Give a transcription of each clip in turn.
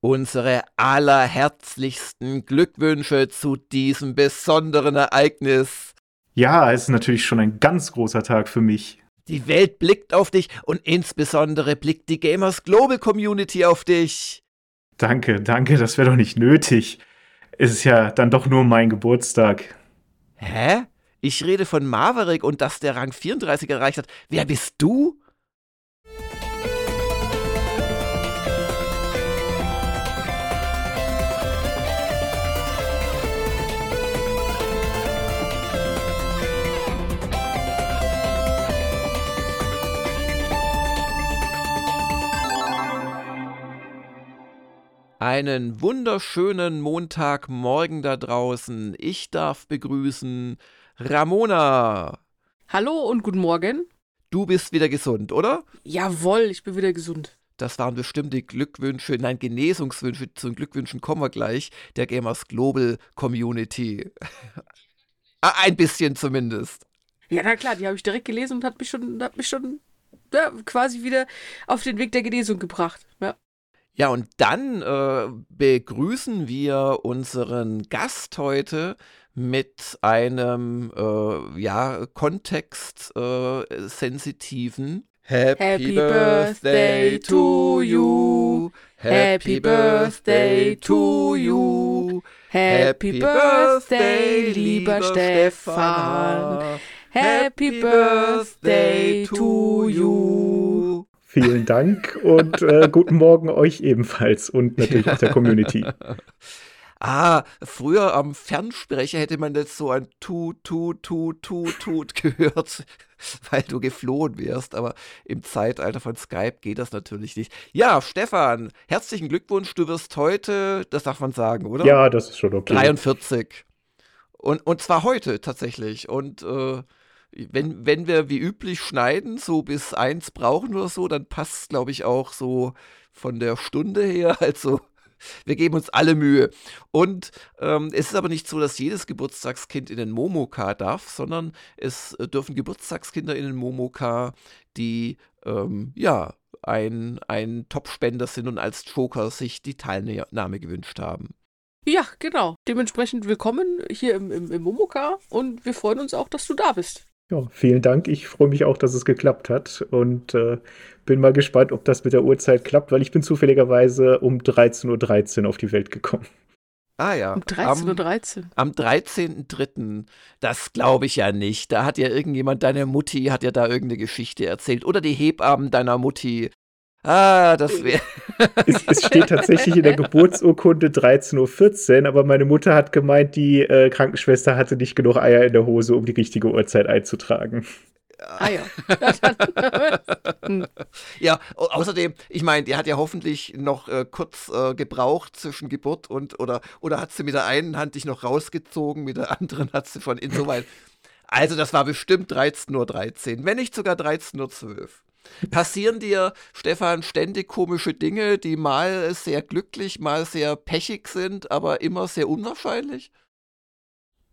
unsere allerherzlichsten Glückwünsche zu diesem besonderen Ereignis. Ja, es ist natürlich schon ein ganz großer Tag für mich. Die Welt blickt auf dich und insbesondere blickt die Gamers Global Community auf dich. Danke, danke, das wäre doch nicht nötig. Es ist ja dann doch nur mein Geburtstag. Hä? Ich rede von Maverick und dass der Rang 34 erreicht hat. Wer bist du? Einen wunderschönen Montagmorgen da draußen. Ich darf begrüßen Ramona. Hallo und guten Morgen. Du bist wieder gesund, oder? Jawohl, ich bin wieder gesund. Das waren bestimmt die Glückwünsche, nein, Genesungswünsche. Zu den Glückwünschen kommen wir gleich. Der Gamers Global Community. Ah, ein bisschen zumindest. Ja, na klar, die habe ich direkt gelesen und hat mich schon, hat mich schon ja, quasi wieder auf den Weg der Genesung gebracht. Ja. Ja, und dann äh, begrüßen wir unseren Gast heute mit einem äh, ja, kontextsensitiven Happy, Happy Birthday to you. Happy Birthday to you. Happy Birthday, lieber Stefan. Happy Birthday to you. Vielen Dank und äh, guten Morgen euch ebenfalls und natürlich auch der Community. Ah, früher am Fernsprecher hätte man jetzt so ein Tut, Tut, Tut, Tut, Tut gehört, weil du geflohen wärst. Aber im Zeitalter von Skype geht das natürlich nicht. Ja, Stefan, herzlichen Glückwunsch. Du wirst heute, das darf man sagen, oder? Ja, das ist schon okay. 43. Und, und zwar heute tatsächlich. Und äh, wenn, wenn wir wie üblich schneiden, so bis eins brauchen oder so, dann passt es, glaube ich, auch so von der Stunde her. Also wir geben uns alle Mühe. Und ähm, es ist aber nicht so, dass jedes Geburtstagskind in den Momoka darf, sondern es äh, dürfen Geburtstagskinder in den Momoka, die ähm, ja ein, ein Top-Spender sind und als Joker sich die Teilnahme gewünscht haben. Ja, genau. Dementsprechend willkommen hier im, im, im Momoka und wir freuen uns auch, dass du da bist. Ja, vielen Dank. Ich freue mich auch, dass es geklappt hat und äh, bin mal gespannt, ob das mit der Uhrzeit klappt, weil ich bin zufälligerweise um 13.13 Uhr auf die Welt gekommen. Ah ja. Um 13.13 Uhr. Am, am 13.03. Das glaube ich ja nicht. Da hat ja irgendjemand, deine Mutti hat ja da irgendeine Geschichte erzählt. Oder die Hebammen deiner Mutti Ah, das wäre. es, es, steht tatsächlich in der Geburtsurkunde 13.14 Uhr, aber meine Mutter hat gemeint, die äh, Krankenschwester hatte nicht genug Eier in der Hose, um die richtige Uhrzeit einzutragen. Ah ja. ja, außerdem, ich meine, die hat ja hoffentlich noch äh, kurz äh, gebraucht zwischen Geburt und oder oder hat sie mit der einen Hand dich noch rausgezogen, mit der anderen hat sie von insoweit. Also das war bestimmt 13.13 Uhr, 13, wenn nicht sogar 13.12 Uhr. Passieren dir, Stefan, ständig komische Dinge, die mal sehr glücklich, mal sehr pechig sind, aber immer sehr unwahrscheinlich?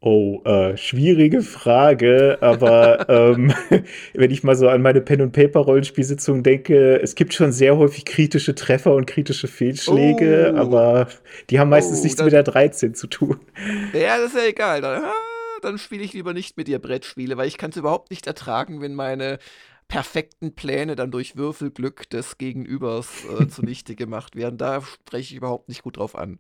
Oh, äh, schwierige Frage, aber ähm, wenn ich mal so an meine Pen- und Paper-Rollenspielsitzung denke, es gibt schon sehr häufig kritische Treffer und kritische Fehlschläge, oh. aber die haben meistens oh, nichts dann, mit der 13 zu tun. Ja, das ist ja egal. Dann, ah, dann spiele ich lieber nicht mit dir Brettspiele, weil ich kann es überhaupt nicht ertragen, wenn meine perfekten Pläne dann durch Würfelglück des Gegenübers äh, zunichte gemacht werden. Da spreche ich überhaupt nicht gut drauf an.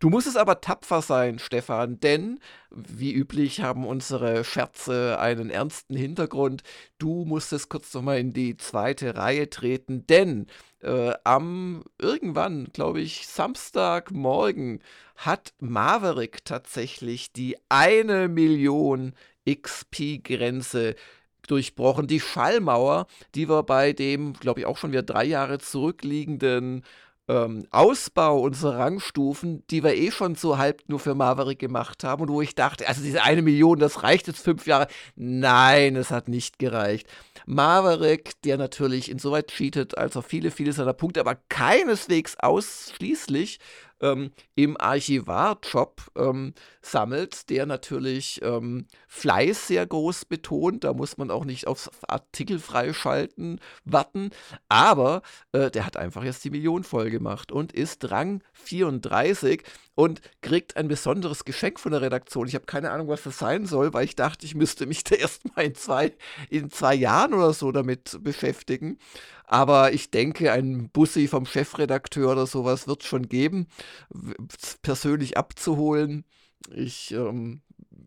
Du musst es aber tapfer sein, Stefan, denn wie üblich haben unsere Scherze einen ernsten Hintergrund. Du musstest kurz nochmal in die zweite Reihe treten, denn äh, am irgendwann, glaube ich, Samstagmorgen hat Maverick tatsächlich die eine Million XP-Grenze durchbrochen. Die Schallmauer, die wir bei dem, glaube ich, auch schon wieder drei Jahre zurückliegenden ähm, Ausbau unserer Rangstufen, die wir eh schon so halb nur für Maverick gemacht haben und wo ich dachte, also diese eine Million, das reicht jetzt fünf Jahre. Nein, es hat nicht gereicht. Maverick, der natürlich insoweit cheatet, als auch viele, viele seiner Punkte, aber keineswegs ausschließlich ähm, im Archivarjob ähm, sammelt, der natürlich ähm, Fleiß sehr groß betont. Da muss man auch nicht aufs Artikel freischalten warten. Aber äh, der hat einfach jetzt die Million voll gemacht und ist Rang 34 und kriegt ein besonderes Geschenk von der Redaktion. Ich habe keine Ahnung, was das sein soll, weil ich dachte, ich müsste mich da erst mal in zwei, in zwei Jahren oder so damit beschäftigen. Aber ich denke, ein Bussi vom Chefredakteur oder sowas wird es schon geben, persönlich abzuholen. Ich ähm,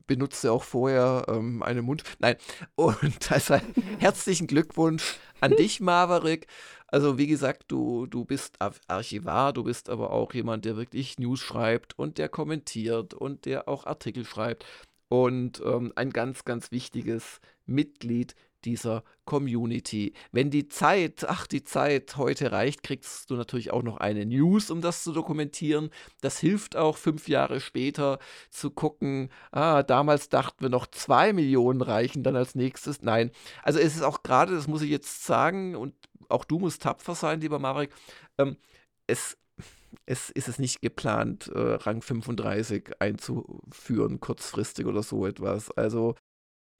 benutze auch vorher ähm, einen Mund. Nein, und also herzlichen Glückwunsch an dich, Maverick. Also wie gesagt, du, du bist Archivar, du bist aber auch jemand, der wirklich News schreibt und der kommentiert und der auch Artikel schreibt und ähm, ein ganz, ganz wichtiges Mitglied dieser Community. Wenn die Zeit, ach, die Zeit heute reicht, kriegst du natürlich auch noch eine News, um das zu dokumentieren. Das hilft auch fünf Jahre später zu gucken, ah, damals dachten wir noch zwei Millionen reichen dann als nächstes. Nein, also es ist auch gerade, das muss ich jetzt sagen, und auch du musst tapfer sein, lieber Marek, ähm, es es ist es nicht geplant, äh, Rang 35 einzuführen, kurzfristig oder so etwas. Also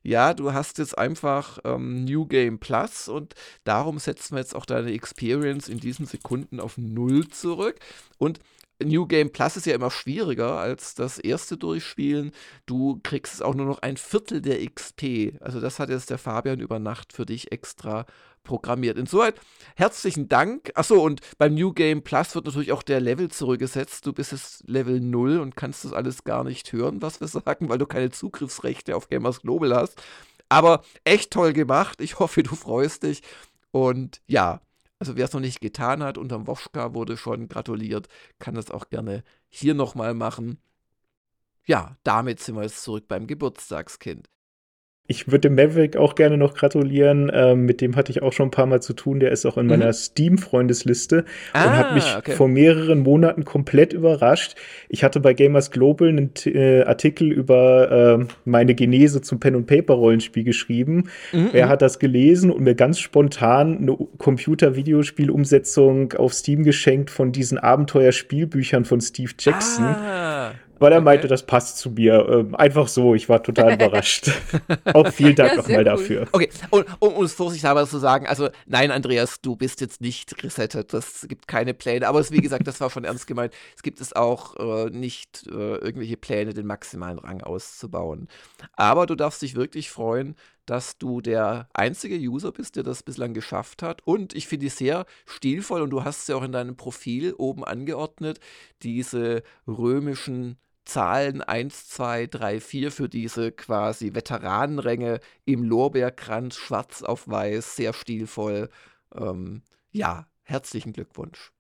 ja, du hast jetzt einfach ähm, New Game Plus und darum setzen wir jetzt auch deine Experience in diesen Sekunden auf Null zurück. Und New Game Plus ist ja immer schwieriger als das erste Durchspielen. Du kriegst auch nur noch ein Viertel der XP. Also das hat jetzt der Fabian über Nacht für dich extra programmiert. Insoweit herzlichen Dank. Achso, und beim New Game Plus wird natürlich auch der Level zurückgesetzt. Du bist jetzt Level 0 und kannst das alles gar nicht hören, was wir sagen, weil du keine Zugriffsrechte auf Gamers Global hast. Aber echt toll gemacht. Ich hoffe, du freust dich. Und ja, also wer es noch nicht getan hat, unterm Woschka wurde schon gratuliert, kann das auch gerne hier nochmal machen. Ja, damit sind wir jetzt zurück beim Geburtstagskind. Ich würde dem Maverick auch gerne noch gratulieren. Ähm, mit dem hatte ich auch schon ein paar Mal zu tun. Der ist auch in mhm. meiner Steam-Freundesliste ah, und hat mich okay. vor mehreren Monaten komplett überrascht. Ich hatte bei Gamers Global einen äh, Artikel über äh, meine Genese zum Pen-and-Paper-Rollenspiel geschrieben. Mhm, er mhm. hat das gelesen und mir ganz spontan eine Computer-Videospiel-Umsetzung auf Steam geschenkt von diesen Abenteuerspielbüchern von Steve Jackson. Ah weil er okay. meinte, das passt zu mir. Ähm, einfach so, ich war total überrascht. Auch vielen Dank ja, nochmal cool. dafür. Okay, und um es vorsichtshalber zu sagen, also nein, Andreas, du bist jetzt nicht resettet, das gibt keine Pläne, aber es, wie gesagt, das war schon ernst gemeint. Es gibt es auch äh, nicht äh, irgendwelche Pläne, den maximalen Rang auszubauen. Aber du darfst dich wirklich freuen, dass du der einzige User bist, der das bislang geschafft hat. Und ich finde es sehr stilvoll und du hast es ja auch in deinem Profil oben angeordnet, diese römischen Zahlen 1, 2, 3, 4 für diese quasi Veteranenränge im Lorbeerkranz, schwarz auf weiß, sehr stilvoll. Ähm, ja, herzlichen Glückwunsch.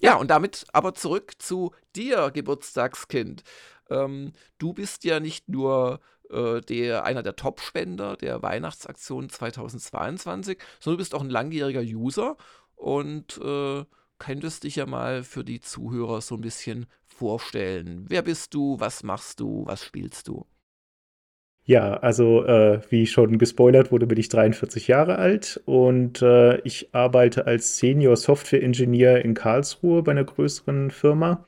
Ja, und damit aber zurück zu dir, Geburtstagskind. Ähm, du bist ja nicht nur äh, der, einer der Top-Spender der Weihnachtsaktion 2022, sondern du bist auch ein langjähriger User und äh, könntest dich ja mal für die Zuhörer so ein bisschen vorstellen. Wer bist du? Was machst du? Was spielst du? Ja, also äh, wie schon gespoilert wurde, bin ich 43 Jahre alt und äh, ich arbeite als Senior Software Engineer in Karlsruhe bei einer größeren Firma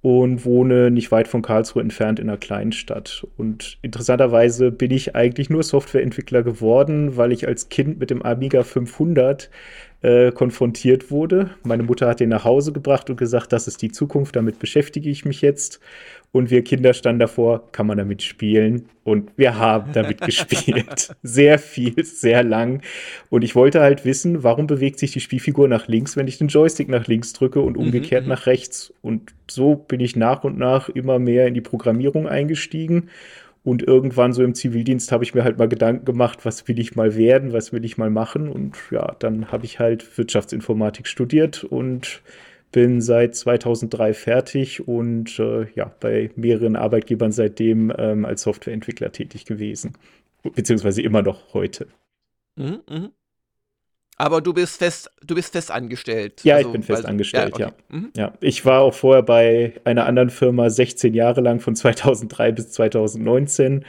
und wohne nicht weit von Karlsruhe entfernt in einer kleinen Stadt. Und interessanterweise bin ich eigentlich nur Softwareentwickler geworden, weil ich als Kind mit dem Amiga 500 äh, konfrontiert wurde. Meine Mutter hat den nach Hause gebracht und gesagt, das ist die Zukunft, damit beschäftige ich mich jetzt. Und wir Kinder standen davor, kann man damit spielen? Und wir haben damit gespielt. Sehr viel, sehr lang. Und ich wollte halt wissen, warum bewegt sich die Spielfigur nach links, wenn ich den Joystick nach links drücke und mhm, umgekehrt mhm, nach rechts. Und so bin ich nach und nach immer mehr in die Programmierung eingestiegen. Und irgendwann so im Zivildienst habe ich mir halt mal Gedanken gemacht, was will ich mal werden, was will ich mal machen. Und ja, dann habe ich halt Wirtschaftsinformatik studiert und bin seit 2003 fertig und äh, ja, bei mehreren Arbeitgebern seitdem ähm, als Softwareentwickler tätig gewesen. Beziehungsweise immer noch heute. Mhm, mh. Aber du bist fest, du bist fest angestellt. Ja, also, ich bin fest angestellt, ja. Okay. Ja. Mhm. ja. Ich war auch vorher bei einer anderen Firma 16 Jahre lang, von 2003 bis 2019.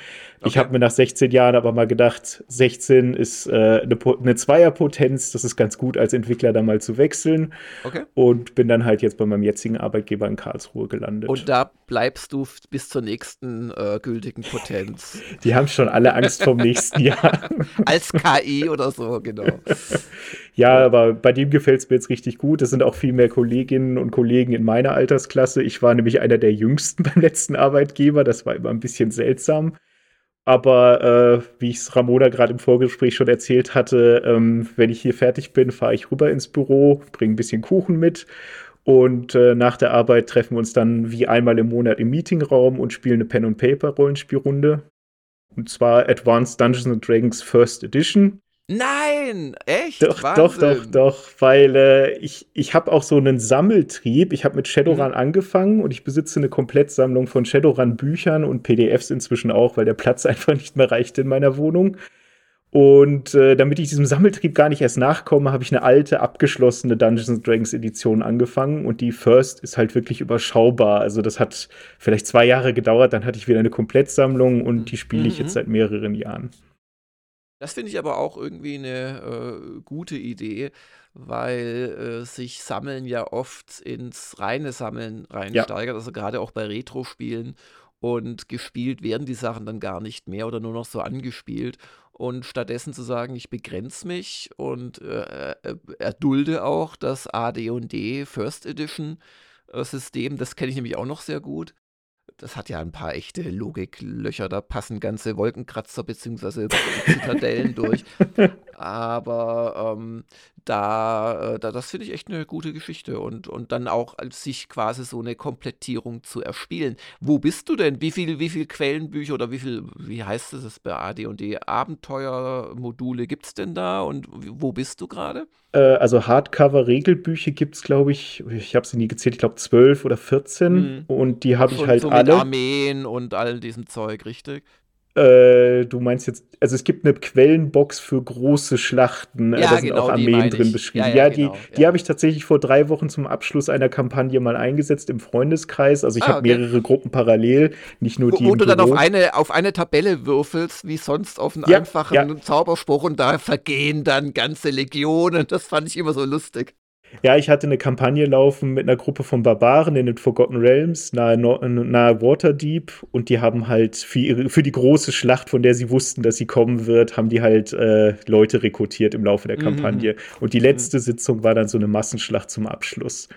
Ich habe mir nach 16 Jahren aber mal gedacht, 16 ist äh, eine, eine Zweierpotenz, das ist ganz gut als Entwickler da mal zu wechseln. Okay. Und bin dann halt jetzt bei meinem jetzigen Arbeitgeber in Karlsruhe gelandet. Und da bleibst du bis zur nächsten äh, gültigen Potenz. Die haben schon alle Angst vom nächsten Jahr. als KI oder so, genau. Ja, aber bei dem gefällt es mir jetzt richtig gut. Es sind auch viel mehr Kolleginnen und Kollegen in meiner Altersklasse. Ich war nämlich einer der jüngsten beim letzten Arbeitgeber. Das war immer ein bisschen seltsam. Aber äh, wie ich es Ramona gerade im Vorgespräch schon erzählt hatte, ähm, wenn ich hier fertig bin, fahre ich rüber ins Büro, bringe ein bisschen Kuchen mit und äh, nach der Arbeit treffen wir uns dann wie einmal im Monat im Meetingraum und spielen eine Pen and Paper Rollenspielrunde. Und zwar Advanced Dungeons Dragons First Edition. Nein, echt? Doch, Wahnsinn. doch, doch, doch, weil äh, ich, ich habe auch so einen Sammeltrieb. Ich habe mit Shadowrun mhm. angefangen und ich besitze eine Komplettsammlung von Shadowrun-Büchern und PDFs inzwischen auch, weil der Platz einfach nicht mehr reicht in meiner Wohnung. Und äh, damit ich diesem Sammeltrieb gar nicht erst nachkomme, habe ich eine alte, abgeschlossene Dungeons Dragons Edition angefangen und die First ist halt wirklich überschaubar. Also das hat vielleicht zwei Jahre gedauert, dann hatte ich wieder eine Komplettsammlung und die spiele ich mhm. jetzt seit mehreren Jahren. Das finde ich aber auch irgendwie eine äh, gute Idee, weil äh, sich Sammeln ja oft ins reine Sammeln reinsteigert, ja. also gerade auch bei Retro-Spielen. Und gespielt werden die Sachen dann gar nicht mehr oder nur noch so angespielt. Und stattdessen zu sagen, ich begrenze mich und äh, äh erdulde auch das AD&D First Edition äh, System, das kenne ich nämlich auch noch sehr gut das hat ja ein paar echte Logiklöcher, da passen ganze Wolkenkratzer bzw. Zitadellen durch. Aber ähm, da, äh, da, das finde ich echt eine gute Geschichte und, und dann auch sich quasi so eine Komplettierung zu erspielen. Wo bist du denn? Wie viel, wie viel Quellenbücher oder wie viel, wie heißt es bei AD&D, Abenteuermodule gibt es denn da und wo bist du gerade? Äh, also Hardcover-Regelbücher gibt es, glaube ich, ich habe sie nie gezählt, ich glaube 12 oder 14 mhm. und die habe ich halt so alle. Armeen und all diesem Zeug, richtig? Äh, du meinst jetzt, also es gibt eine Quellenbox für große Schlachten, ja, da sind genau, auch Armeen drin beschrieben. Ja, ja, ja genau, die, die habe ich tatsächlich vor drei Wochen zum Abschluss einer Kampagne mal eingesetzt im Freundeskreis. Also ich ah, habe okay. mehrere Gruppen parallel, nicht nur wo, die. Wo du Büro. dann auf eine, auf eine Tabelle würfelst, wie sonst auf einen einfachen Zauberspruch und da vergehen dann ganze Legionen. Das fand ich immer so lustig. Ja, ich hatte eine Kampagne laufen mit einer Gruppe von Barbaren in den Forgotten Realms nahe, nahe Waterdeep und die haben halt für, ihre, für die große Schlacht, von der sie wussten, dass sie kommen wird, haben die halt äh, Leute rekrutiert im Laufe der mhm. Kampagne. Mhm. Und die letzte mhm. Sitzung war dann so eine Massenschlacht zum Abschluss.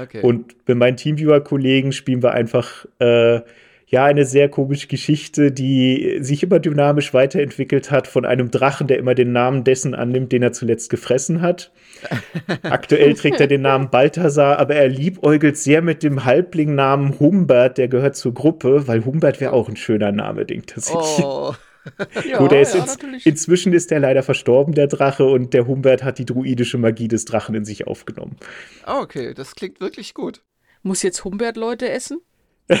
Okay. Und mit meinen Teamviewer-Kollegen spielen wir einfach äh, ja, eine sehr komische Geschichte, die sich immer dynamisch weiterentwickelt hat von einem Drachen, der immer den Namen dessen annimmt, den er zuletzt gefressen hat. Aktuell trägt er den Namen Balthasar, aber er liebäugelt sehr mit dem Halblingnamen Humbert, der gehört zur Gruppe, weil Humbert wäre auch ein schöner Name, denkt er sich. Oh. ja, Gut, ist ja, ins, inzwischen ist er leider verstorben, der Drache, und der Humbert hat die druidische Magie des Drachen in sich aufgenommen. Ah, okay, das klingt wirklich gut. Muss jetzt Humbert Leute essen?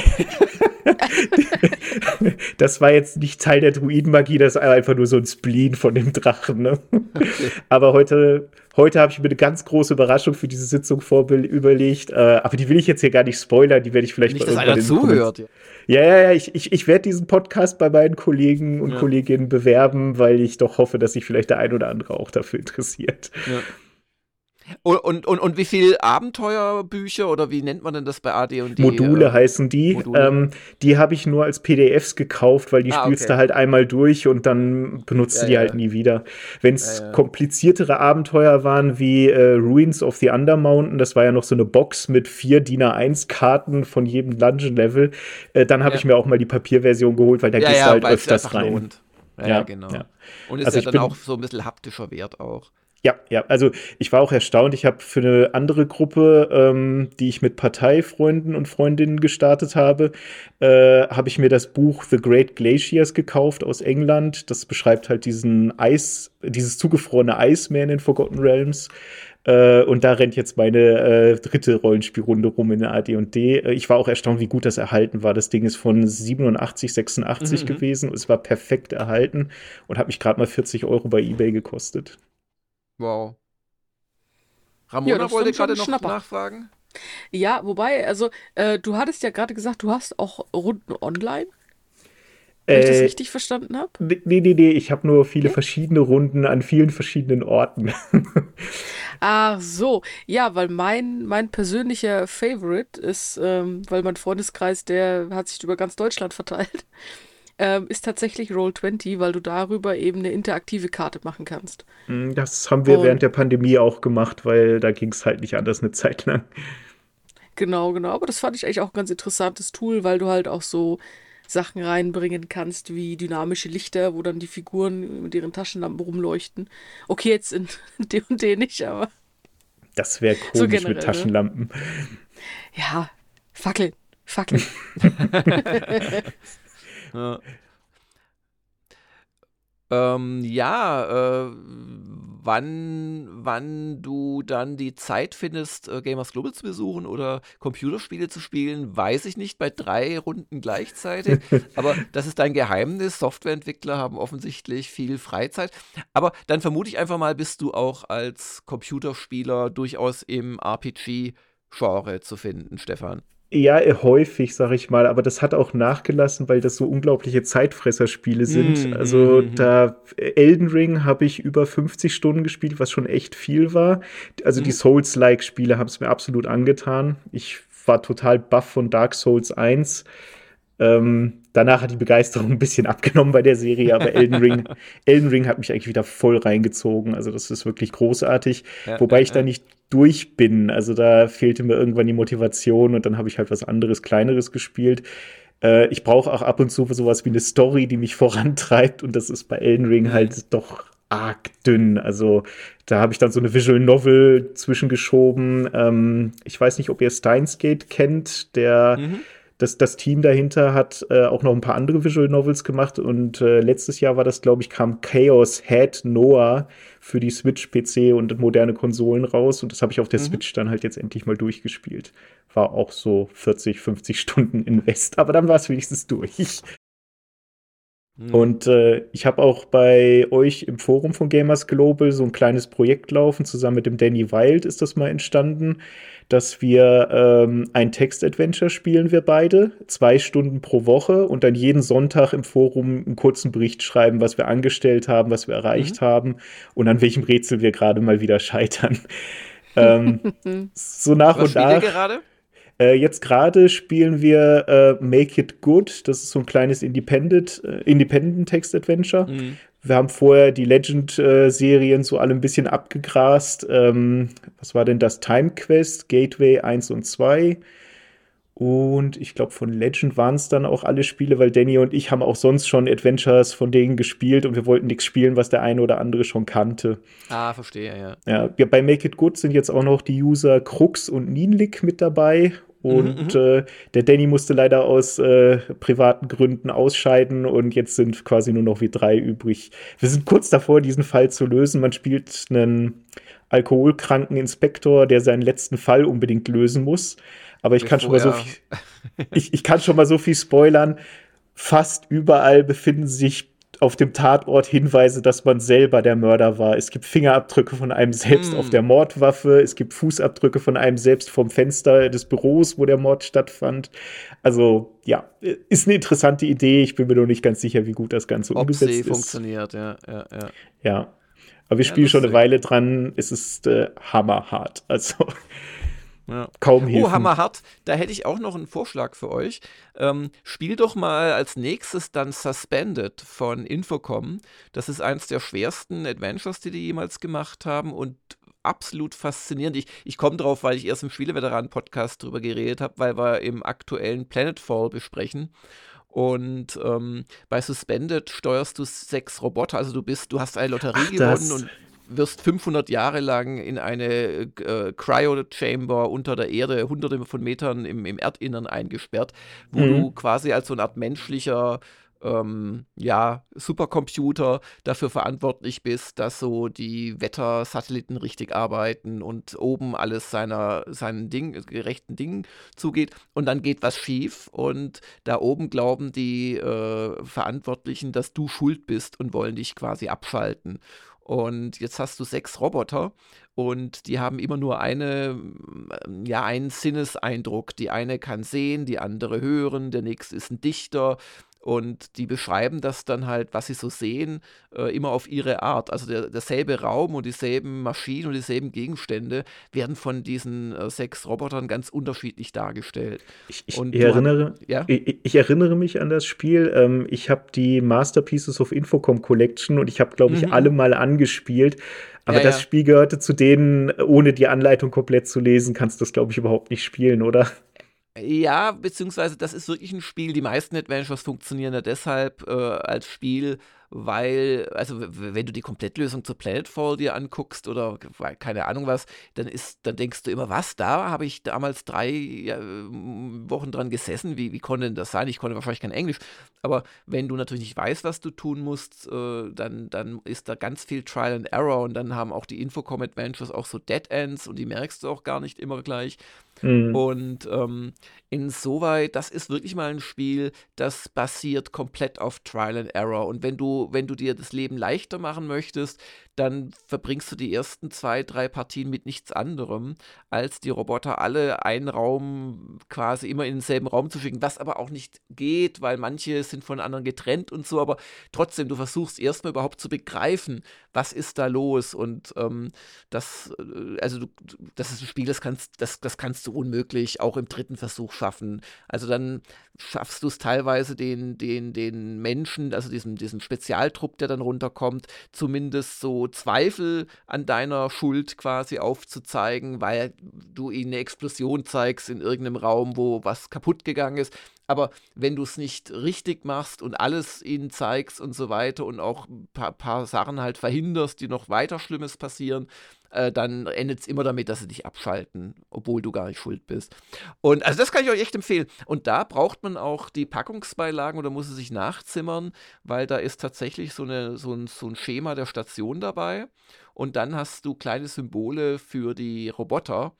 das war jetzt nicht Teil der Druidenmagie, das ist einfach nur so ein Spleen von dem Drachen. Ne? Okay. Aber heute, heute habe ich mir eine ganz große Überraschung für diese Sitzung vorüberlegt. Äh, aber die will ich jetzt hier gar nicht spoilern, die werde ich vielleicht nicht, mal dass einer zuhört. Ja, ja, ja, ich, ich, ich werde diesen Podcast bei meinen Kollegen und ja. Kolleginnen bewerben, weil ich doch hoffe, dass sich vielleicht der ein oder andere auch dafür interessiert. Ja. Und, und, und, und wie viele Abenteuerbücher oder wie nennt man denn das bei AD&D? Module äh, heißen die. Ähm, die habe ich nur als PDFs gekauft, weil die ah, spielst okay. du halt einmal durch und dann benutzt ja, du die ja, halt nie wieder. Wenn es ja, kompliziertere Abenteuer waren wie äh, Ruins of the Undermountain, das war ja noch so eine Box mit vier DIN A1-Karten von jedem Dungeon-Level, äh, dann habe ich mir auch mal die Papierversion geholt, weil da gehst du halt öfters rein. Lohnt. Ja, genau. Und ist also ja dann auch so ein bisschen haptischer Wert auch. Ja, ja, also ich war auch erstaunt. Ich habe für eine andere Gruppe, ähm, die ich mit Parteifreunden und Freundinnen gestartet habe, äh, habe ich mir das Buch The Great Glaciers gekauft aus England. Das beschreibt halt diesen Eis, dieses zugefrorene Eismeer in den Forgotten Realms. Äh, und da rennt jetzt meine äh, dritte Rollenspielrunde rum in der AD&D. Äh, ich war auch erstaunt, wie gut das erhalten war. Das Ding ist von 87, 86 mhm, gewesen. Es war perfekt erhalten und hat mich gerade mal 40 Euro bei eBay gekostet. Wow. Ramona ja, wollte gerade noch Schnapper. nachfragen. Ja, wobei, also äh, du hattest ja gerade gesagt, du hast auch Runden online. Wenn ich das Äh, richtig verstanden habe? Nee, nee, nee, ich habe nur viele Okay. verschiedene Runden an vielen verschiedenen Orten. Ach so, ja, weil mein, mein persönlicher Favorite ist, ähm, weil mein Freundeskreis, der hat sich über ganz Deutschland verteilt, ähm, ist tatsächlich Roll20, weil du darüber eben eine interaktive Karte machen kannst. Mm, Das haben wir Und- während der Pandemie auch gemacht, weil da ging es halt nicht anders eine Zeit lang. Genau, genau. Aber das fand ich eigentlich auch ein ganz interessantes Tool, weil du halt auch so Sachen reinbringen kannst, wie dynamische Lichter, wo dann die Figuren mit ihren Taschenlampen rumleuchten. Okay, jetzt in D&D nicht, aber Das wäre So komisch generell, mit ne? Taschenlampen. ja, Fackeln, Fackeln. Ja. Ähm, ja, äh, wann, wann du dann die Zeit findest, äh, Gamers Global zu besuchen oder Computerspiele zu spielen, weiß ich nicht bei drei Runden gleichzeitig. Aber das ist dein Geheimnis. Softwareentwickler haben offensichtlich viel Freizeit. Aber dann vermute ich einfach mal, bist du auch als Computerspieler durchaus im RPG-Genre zu finden, Stefan. Ja, äh, häufig, sag ich mal, aber das hat auch nachgelassen, weil das so unglaubliche Zeitfresserspiele sind. Mhm, Also mhm. da Elden Ring habe ich über 50 Stunden gespielt, was schon echt viel war. Also die Mhm. Souls-like-Spiele haben es mir absolut angetan. Ich war total baff von Dark Souls 1. Ähm, danach hat die Begeisterung ein bisschen abgenommen bei der Serie, aber Elden Ring, Elden Ring hat mich eigentlich wieder voll reingezogen. Also das ist wirklich großartig. Ja, Wobei ja, ich da ja. nicht durch bin. Also da fehlte mir irgendwann die Motivation und dann habe ich halt was anderes, kleineres gespielt. Äh, ich brauche auch ab und zu sowas wie eine Story, die mich vorantreibt und das ist bei Elden Ring Mhm. halt doch arg dünn. Also da habe ich dann so eine Visual Novel zwischengeschoben. Ähm, ich weiß nicht, ob ihr Steins Gate kennt, der Mhm. Das, das Team dahinter hat äh, auch noch ein paar andere Visual Novels gemacht und äh, letztes Jahr war das, glaube ich, kam Chaos Head Noah für die Switch, PC und moderne Konsolen raus und das habe ich auf der Mhm. Switch dann halt jetzt endlich mal durchgespielt. War auch so 40, 50 Stunden Invest, aber dann war es wenigstens durch. Mhm. Und äh, ich habe auch bei euch im Forum von Gamers Global so ein kleines Projekt laufen. Zusammen mit dem Danny Wild ist das mal entstanden, dass wir ähm, ein Text-Adventure spielen, wir beide, zwei Stunden pro Woche und dann jeden Sonntag im Forum einen kurzen Bericht schreiben, was wir angestellt haben, was wir erreicht haben und an welchem Rätsel wir gerade mal wieder scheitern. ähm, so nach Was und spielt ihr nach. gerade? Äh, jetzt gerade spielen wir äh, Make It Good. Das ist so ein kleines Independent, äh, Independent Text Adventure. Mhm. Wir haben vorher die Legend-Serien so alle ein bisschen abgegrast. Ähm, was war denn das? Time Quest, Gateway 1 und 2. Und ich glaube, von Legend waren es dann auch alle Spiele, weil Danny und ich haben auch sonst schon Adventures von denen gespielt und wir wollten nichts spielen, was der eine oder andere schon kannte. Ah, verstehe, ja. Ja, wir, bei Make It Good sind jetzt auch noch die User Krux und Nienlik mit dabei. Und Mhm, äh, der Danny musste leider aus äh, privaten Gründen ausscheiden und jetzt sind quasi nur noch wir drei übrig. Wir sind kurz davor, diesen Fall zu lösen. Man spielt einen alkoholkranken Inspektor, der seinen letzten Fall unbedingt lösen muss. Aber ich kann schon mal so viel, ich, ich kann schon mal so viel spoilern. Fast überall befinden sich auf dem Tatort Hinweise, dass man selber der Mörder war. Es gibt Fingerabdrücke von einem selbst Mm. auf der Mordwaffe. Es gibt Fußabdrücke von einem selbst vom Fenster des Büros, wo der Mord stattfand. Also, ja, ist eine interessante Idee. Ich bin mir noch nicht ganz sicher, wie gut das Ganze Ob umgesetzt sie ist. funktioniert, ja, ja, ja. Ja. Aber wir spielen schon eine. Weile dran. Es ist äh, hammerhart. Also, ja. kaum Hilfe. Oh, hammerhart. Da hätte ich auch noch einen Vorschlag für euch. Ähm, spiel doch mal als nächstes dann Suspended von Infocom. Das ist eins der schwersten Adventures, die die jemals gemacht haben und absolut faszinierend. Ich, ich komme drauf, weil ich erst im Spieleveteranen-Podcast drüber geredet habe, weil wir im aktuellen Planetfall besprechen. Und ähm, bei Suspended steuerst du sechs Roboter, also du bist, du hast eine Lotterie Ach, gewonnen und wirst 500 Jahre lang in eine äh, Cryo-Chamber unter der Erde, hunderte von Metern im, im Erdinnern eingesperrt, wo Mhm. du quasi als so eine Art menschlicher ähm, ja, Supercomputer dafür verantwortlich bist, dass so die Wettersatelliten richtig arbeiten und oben alles seiner, seinen Ding, gerechten Dingen zugeht und dann geht was schief und da oben glauben die äh, Verantwortlichen, dass du schuld bist und wollen dich quasi abschalten. Und jetzt hast du sechs Roboter und die haben immer nur eine, ähm, ja, einen Sinneseindruck. Die eine kann sehen, die andere hören, der nächste ist ein Dichter Und die beschreiben das dann halt, was sie so sehen, äh, immer auf ihre Art. Also der, derselbe Raum und dieselben Maschinen und dieselben Gegenstände werden von diesen äh, sechs Robotern ganz unterschiedlich dargestellt. Ich, ich erinnere, hat, ja? ich, ich, erinnere mich an das Spiel. Ähm, ich habe die Masterpieces of Infocom Collection und ich habe, glaube ich, mhm. alle mal angespielt. Aber ja, das ja. Spiel gehörte zu denen, ohne die Anleitung komplett zu lesen, kannst du das, glaube ich, überhaupt nicht spielen, oder? Ja, beziehungsweise das ist wirklich ein Spiel. Die meisten Adventures funktionieren ja deshalb äh, als Spiel, weil, also wenn du die Komplettlösung zur Planetfall dir anguckst oder keine Ahnung was, dann ist, dann denkst du immer, was, da habe ich damals drei ja, Wochen dran gesessen, wie, wie konnte denn das sein? Ich konnte wahrscheinlich kein Englisch, aber wenn du natürlich nicht weißt, was du tun musst, äh, dann, dann ist da ganz viel Trial and Error und dann haben auch die Infocom Adventures auch so Dead Ends und die merkst du auch gar nicht immer gleich. Mhm. Und ähm, insoweit, das ist wirklich mal ein Spiel, das basiert komplett auf Trial and Error. Und wenn du, wenn du dir das Leben leichter machen möchtest, dann verbringst du die ersten zwei, drei Partien mit nichts anderem, als die Roboter alle einen Raum quasi immer in denselben Raum zu schicken, was aber auch nicht geht, weil manche sind von anderen getrennt und so, aber trotzdem, du versuchst erstmal überhaupt zu begreifen, was ist da los und ähm, das, äh, also du, das ist ein Spiel, das kannst, das, das kannst du unmöglich auch im dritten Versuch schaffen. Also dann schaffst du es teilweise den, den, den Menschen, also diesem, diesem Spezialtrupp, der dann runterkommt, zumindest so Zweifel an deiner Schuld quasi aufzuzeigen, weil du ihnen eine Explosion zeigst in irgendeinem Raum, wo was kaputt gegangen ist. Aber wenn du es nicht richtig machst und alles ihnen zeigst und so weiter und auch ein paar, paar Sachen halt verhinderst, die noch weiter Schlimmes passieren, äh, dann endet es immer damit, dass sie dich abschalten, obwohl du gar nicht schuld bist. Und also das kann ich euch echt empfehlen. Und da braucht man auch die Packungsbeilagen oder muss es sich nachzimmern, weil da ist tatsächlich so, eine, so, ein, so ein Schema der Station dabei. Und dann hast du kleine Symbole für die Roboter.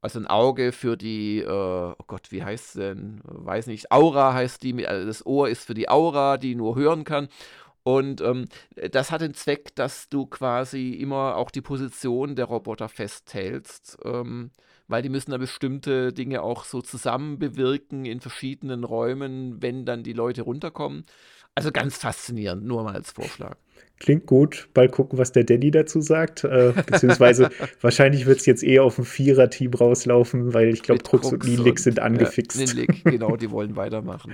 Also ein Auge für die, äh, oh Gott, wie heißt es denn? Weiß nicht, Aura heißt die, also das Ohr ist für die Aura, die nur hören kann. Und ähm, das hat den Zweck, dass du quasi immer auch die Position der Roboter festhältst, ähm, weil die müssen da bestimmte Dinge auch so zusammen bewirken in verschiedenen Räumen, wenn dann die Leute runterkommen. Also ganz faszinierend, nur mal als Vorschlag. Klingt gut. Bald gucken, was der Danny dazu sagt. Äh, beziehungsweise wahrscheinlich wird es jetzt eher auf ein Vierer-Team rauslaufen, weil ich glaube, Krux, und Nilik sind angefixt. Ja, Nilik, genau, die wollen weitermachen.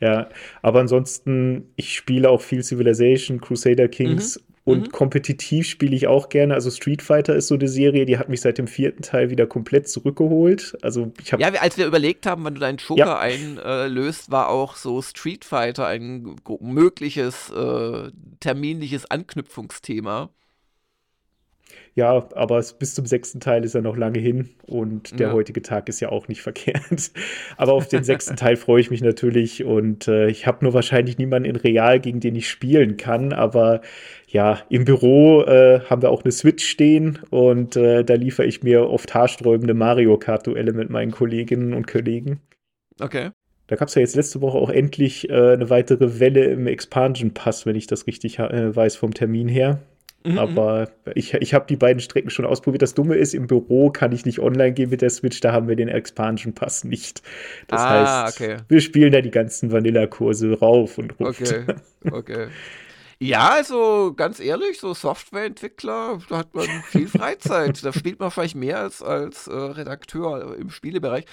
Ja. ja. aber ansonsten, ich spiele auch viel Civilization, Crusader Kings mhm. Und mhm. kompetitiv spiele ich auch gerne. Also Street Fighter ist so eine Serie, die hat mich seit dem vierten Teil wieder komplett zurückgeholt. Also ich Ja, als wir überlegt haben, wann du deinen Joker ja. einlöst, war auch so Street Fighter ein mögliches äh, terminliches Anknüpfungsthema. Ja, aber bis zum sechsten Teil ist er noch lange hin und der ja. heutige Tag ist ja auch nicht verkehrt. Aber auf den sechsten Teil freue ich mich natürlich und äh, ich habe nur wahrscheinlich niemanden in Real, gegen den ich spielen kann. Aber ja, im Büro äh, haben wir auch eine Switch stehen und äh, da liefere ich mir oft haarsträubende Mario Kart-Duelle mit meinen Kolleginnen und Kollegen. Okay. Da gab es ja jetzt letzte Woche auch endlich äh, eine weitere Welle im Expansion Pass, wenn ich das richtig äh, weiß vom Termin her. Mhm. Aber ich, ich habe die beiden Strecken schon ausprobiert. Das Dumme ist, im Büro kann ich nicht online gehen mit der Switch, da haben wir den Expansion Pass nicht. Das ah, heißt, okay. wir spielen da die ganzen Vanilla-Kurse rauf und runter. Okay, okay. Ja, also ganz ehrlich, so Softwareentwickler, da hat man viel Freizeit. da spielt man vielleicht mehr als, als äh, Redakteur im Spielebereich.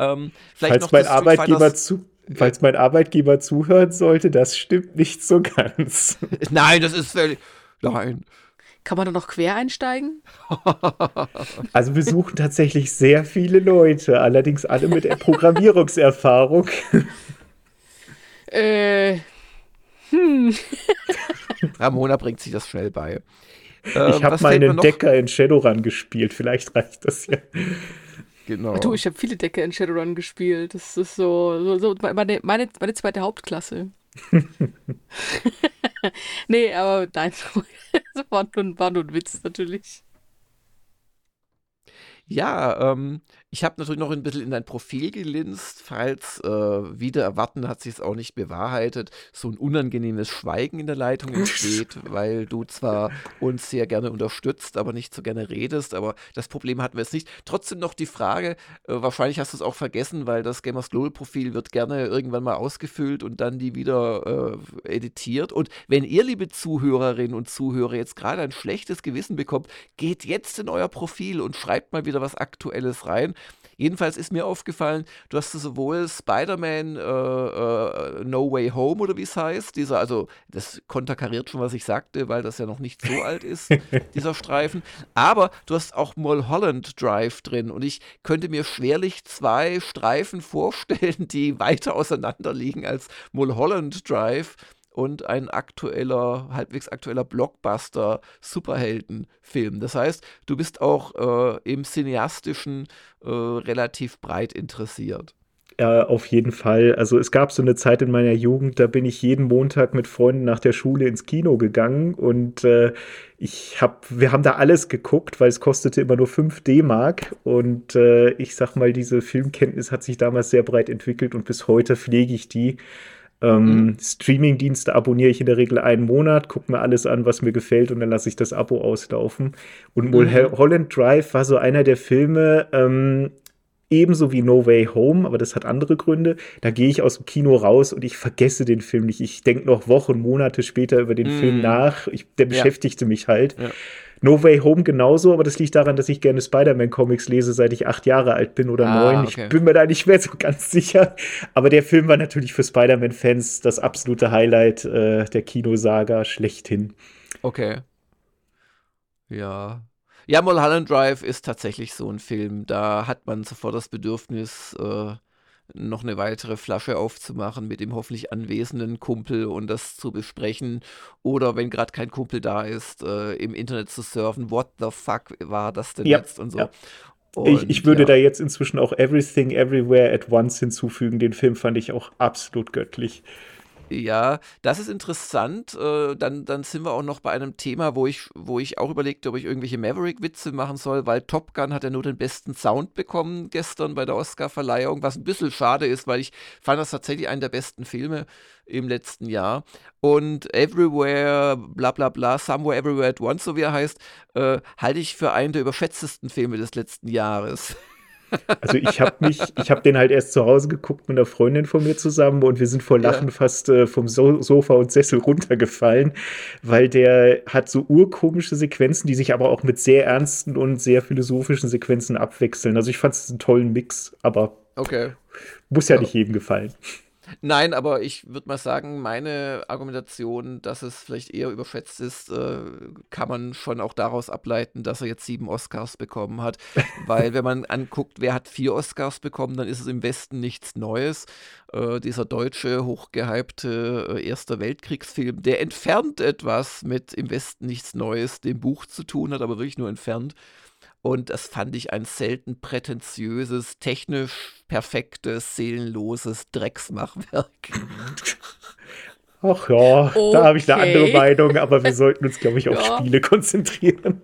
Ähm, falls, mein Arbeitgeber zu, falls mein Arbeitgeber zuhören sollte, das stimmt nicht so ganz. Nein, das ist völlig. Nein. Kann man da noch quer einsteigen? Also wir suchen tatsächlich sehr viele Leute, allerdings alle mit Programmierungserfahrung. Äh. Hm. Ramona bringt sich das schnell bei. Ähm, ich habe mal einen Decker in Shadowrun gespielt, vielleicht reicht das ja. Genau. Du, ich habe viele Decker in Shadowrun gespielt. Das ist so, so, so meine, meine, meine zweite Hauptklasse. nee, aber nein, das war nur, war nur ein Witz natürlich. Ja, ähm, Ich habe natürlich noch ein bisschen in dein Profil gelinst, falls äh, wieder erwarten hat sich es auch nicht bewahrheitet, so ein unangenehmes Schweigen in der Leitung entsteht, weil du zwar uns sehr gerne unterstützt, aber nicht so gerne redest, aber das Problem hatten wir jetzt nicht. Trotzdem noch die Frage, äh, wahrscheinlich hast du es auch vergessen, weil das Gamers Global Profil wird gerne irgendwann mal ausgefüllt und dann die wieder äh, editiert. Und wenn ihr, liebe Zuhörerinnen und Zuhörer, jetzt gerade ein schlechtes Gewissen bekommt, geht jetzt in euer Profil und schreibt mal wieder was Aktuelles rein. Jedenfalls ist mir aufgefallen, du hast sowohl Spider-Man äh, äh, No Way Home oder wie es heißt, dieser, also das konterkariert schon, was ich sagte, weil das ja noch nicht so alt ist, dieser Streifen. Aber du hast auch Mulholland Drive drin und ich könnte mir schwerlich zwei Streifen vorstellen, die weiter auseinander liegen als Mulholland Drive und ein aktueller, halbwegs aktueller Blockbuster-Superheldenfilm. Das heißt, du bist auch äh, im Cineastischen äh, relativ breit interessiert. Ja, auf jeden Fall. Also es gab so eine Zeit in meiner Jugend, da bin ich jeden Montag mit Freunden nach der Schule ins Kino gegangen und äh, ich hab, wir haben da alles geguckt, weil es kostete immer nur 5 D-Mark und äh, ich sag mal, diese Filmkenntnis hat sich damals sehr breit entwickelt und bis heute pflege ich die. Ähm, mhm. Streaming-Dienste abonniere ich in der Regel einen Monat, gucke mir alles an, was mir gefällt und dann lasse ich das Abo auslaufen. Und mhm. Mulholland Drive war so einer der Filme, ähm, ebenso wie No Way Home, aber das hat andere Gründe. Da gehe ich aus dem Kino raus und ich vergesse den Film nicht. Ich denke noch Wochen, Monate später über den mm. Film nach. Ich, der ja. beschäftigte mich halt. Ja. No Way Home genauso, aber das liegt daran, dass ich gerne Spider-Man-Comics lese, seit ich acht Jahre alt bin oder ah, neun. Okay. Ich bin mir da nicht mehr so ganz sicher. Aber der Film war natürlich für Spider-Man-Fans das absolute Highlight äh, der Kinosaga schlechthin. Okay. Ja. Ja, Mulholland Drive ist tatsächlich so ein Film. Da hat man sofort das Bedürfnis, äh, noch eine weitere Flasche aufzumachen mit dem hoffentlich anwesenden Kumpel und das zu besprechen. Oder wenn gerade kein Kumpel da ist, äh, im Internet zu surfen. What the fuck war das denn ja, jetzt und so. Ja. Und, ich, ich, würde ja. da jetzt inzwischen auch Everything Everywhere at Once hinzufügen. Den Film fand ich auch absolut göttlich. Ja, das ist interessant. Äh, dann, dann sind wir auch noch bei einem Thema, wo ich, wo ich auch überlegte, ob ich irgendwelche Maverick-Witze machen soll, weil Top Gun hat ja nur den besten Sound bekommen gestern bei der Oscar-Verleihung, was ein bisschen schade ist, weil ich fand das tatsächlich einen der besten Filme im letzten Jahr. Und Everywhere, bla bla bla, Somewhere Everywhere at Once, so wie er heißt, äh, halte ich für einen der überschätztesten Filme des letzten Jahres. Also ich habe mich, ich habe den halt erst zu Hause geguckt mit einer Freundin von mir zusammen und wir sind vor Lachen ja. fast äh, vom so Sofa und Sessel runtergefallen, weil der hat so urkomische Sequenzen, die sich aber auch mit sehr ernsten und sehr philosophischen Sequenzen abwechseln. Also ich fand es einen tollen Mix, aber okay. muss ja, ja nicht jedem gefallen. Nein, aber ich würde mal sagen, meine Argumentation, dass es vielleicht eher überschätzt ist, äh, kann man schon auch daraus ableiten, dass er jetzt sieben Oscars bekommen hat. Weil wenn man anguckt, wer hat vier Oscars bekommen, dann ist es im Westen nichts Neues. Äh, dieser deutsche, hochgehypte äh, Erster Weltkriegsfilm, der entfernt etwas mit im Westen nichts Neues, dem Buch zu tun hat, aber wirklich nur entfernt. Und das fand ich ein selten prätentiöses, technisch perfektes, seelenloses Drecksmachwerk. Ach ja, okay. da habe ich eine andere Meinung, aber wir sollten uns, glaube ich, auf ja. Spiele konzentrieren.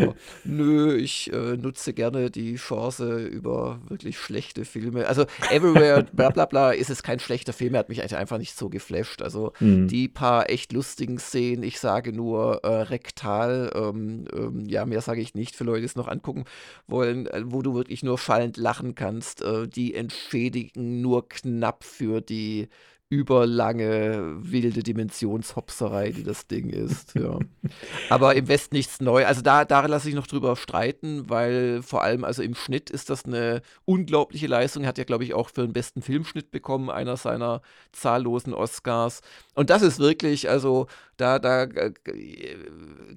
Ja. Nö, ich äh, nutze gerne die Chance über wirklich schlechte Filme. Also Everywhere, bla bla bla, ist es kein schlechter Film, er hat mich einfach nicht so geflasht. Also mhm. die paar echt lustigen Szenen, ich sage nur äh, rektal, ähm, ähm, ja, mehr sage ich nicht für Leute, die es noch angucken wollen, äh, wo du wirklich nur fallend lachen kannst, äh, die entschädigen nur knapp für die überlange wilde Dimensionshopserei, die das Ding ist. Ja. Aber im Westen nichts neu. Also da, da lasse ich noch drüber streiten, weil vor allem also im Schnitt ist das eine unglaubliche Leistung. Er hat ja, glaube ich, auch für den besten Filmschnitt bekommen, einer seiner zahllosen Oscars. Und das ist wirklich, also da, da äh,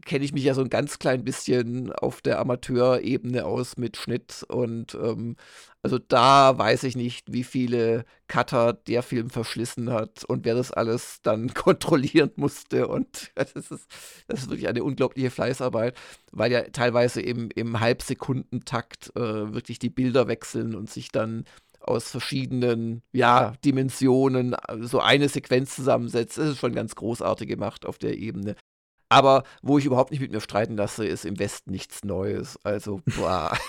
kenne ich mich ja so ein ganz klein bisschen auf der Amateurebene aus mit Schnitt und ähm, also da weiß ich nicht, wie viele Cutter der Film verschlissen hat und wer das alles dann kontrollieren musste. Und das ist, das ist wirklich eine unglaubliche Fleißarbeit, weil ja teilweise im, im Halbsekundentakt äh, wirklich die Bilder wechseln und sich dann aus verschiedenen ja, Dimensionen so eine Sequenz zusammensetzt. Das ist schon ganz großartig gemacht auf der Ebene. Aber wo ich überhaupt nicht mit mir streiten lasse, ist im Westen nichts Neues. Also, boah.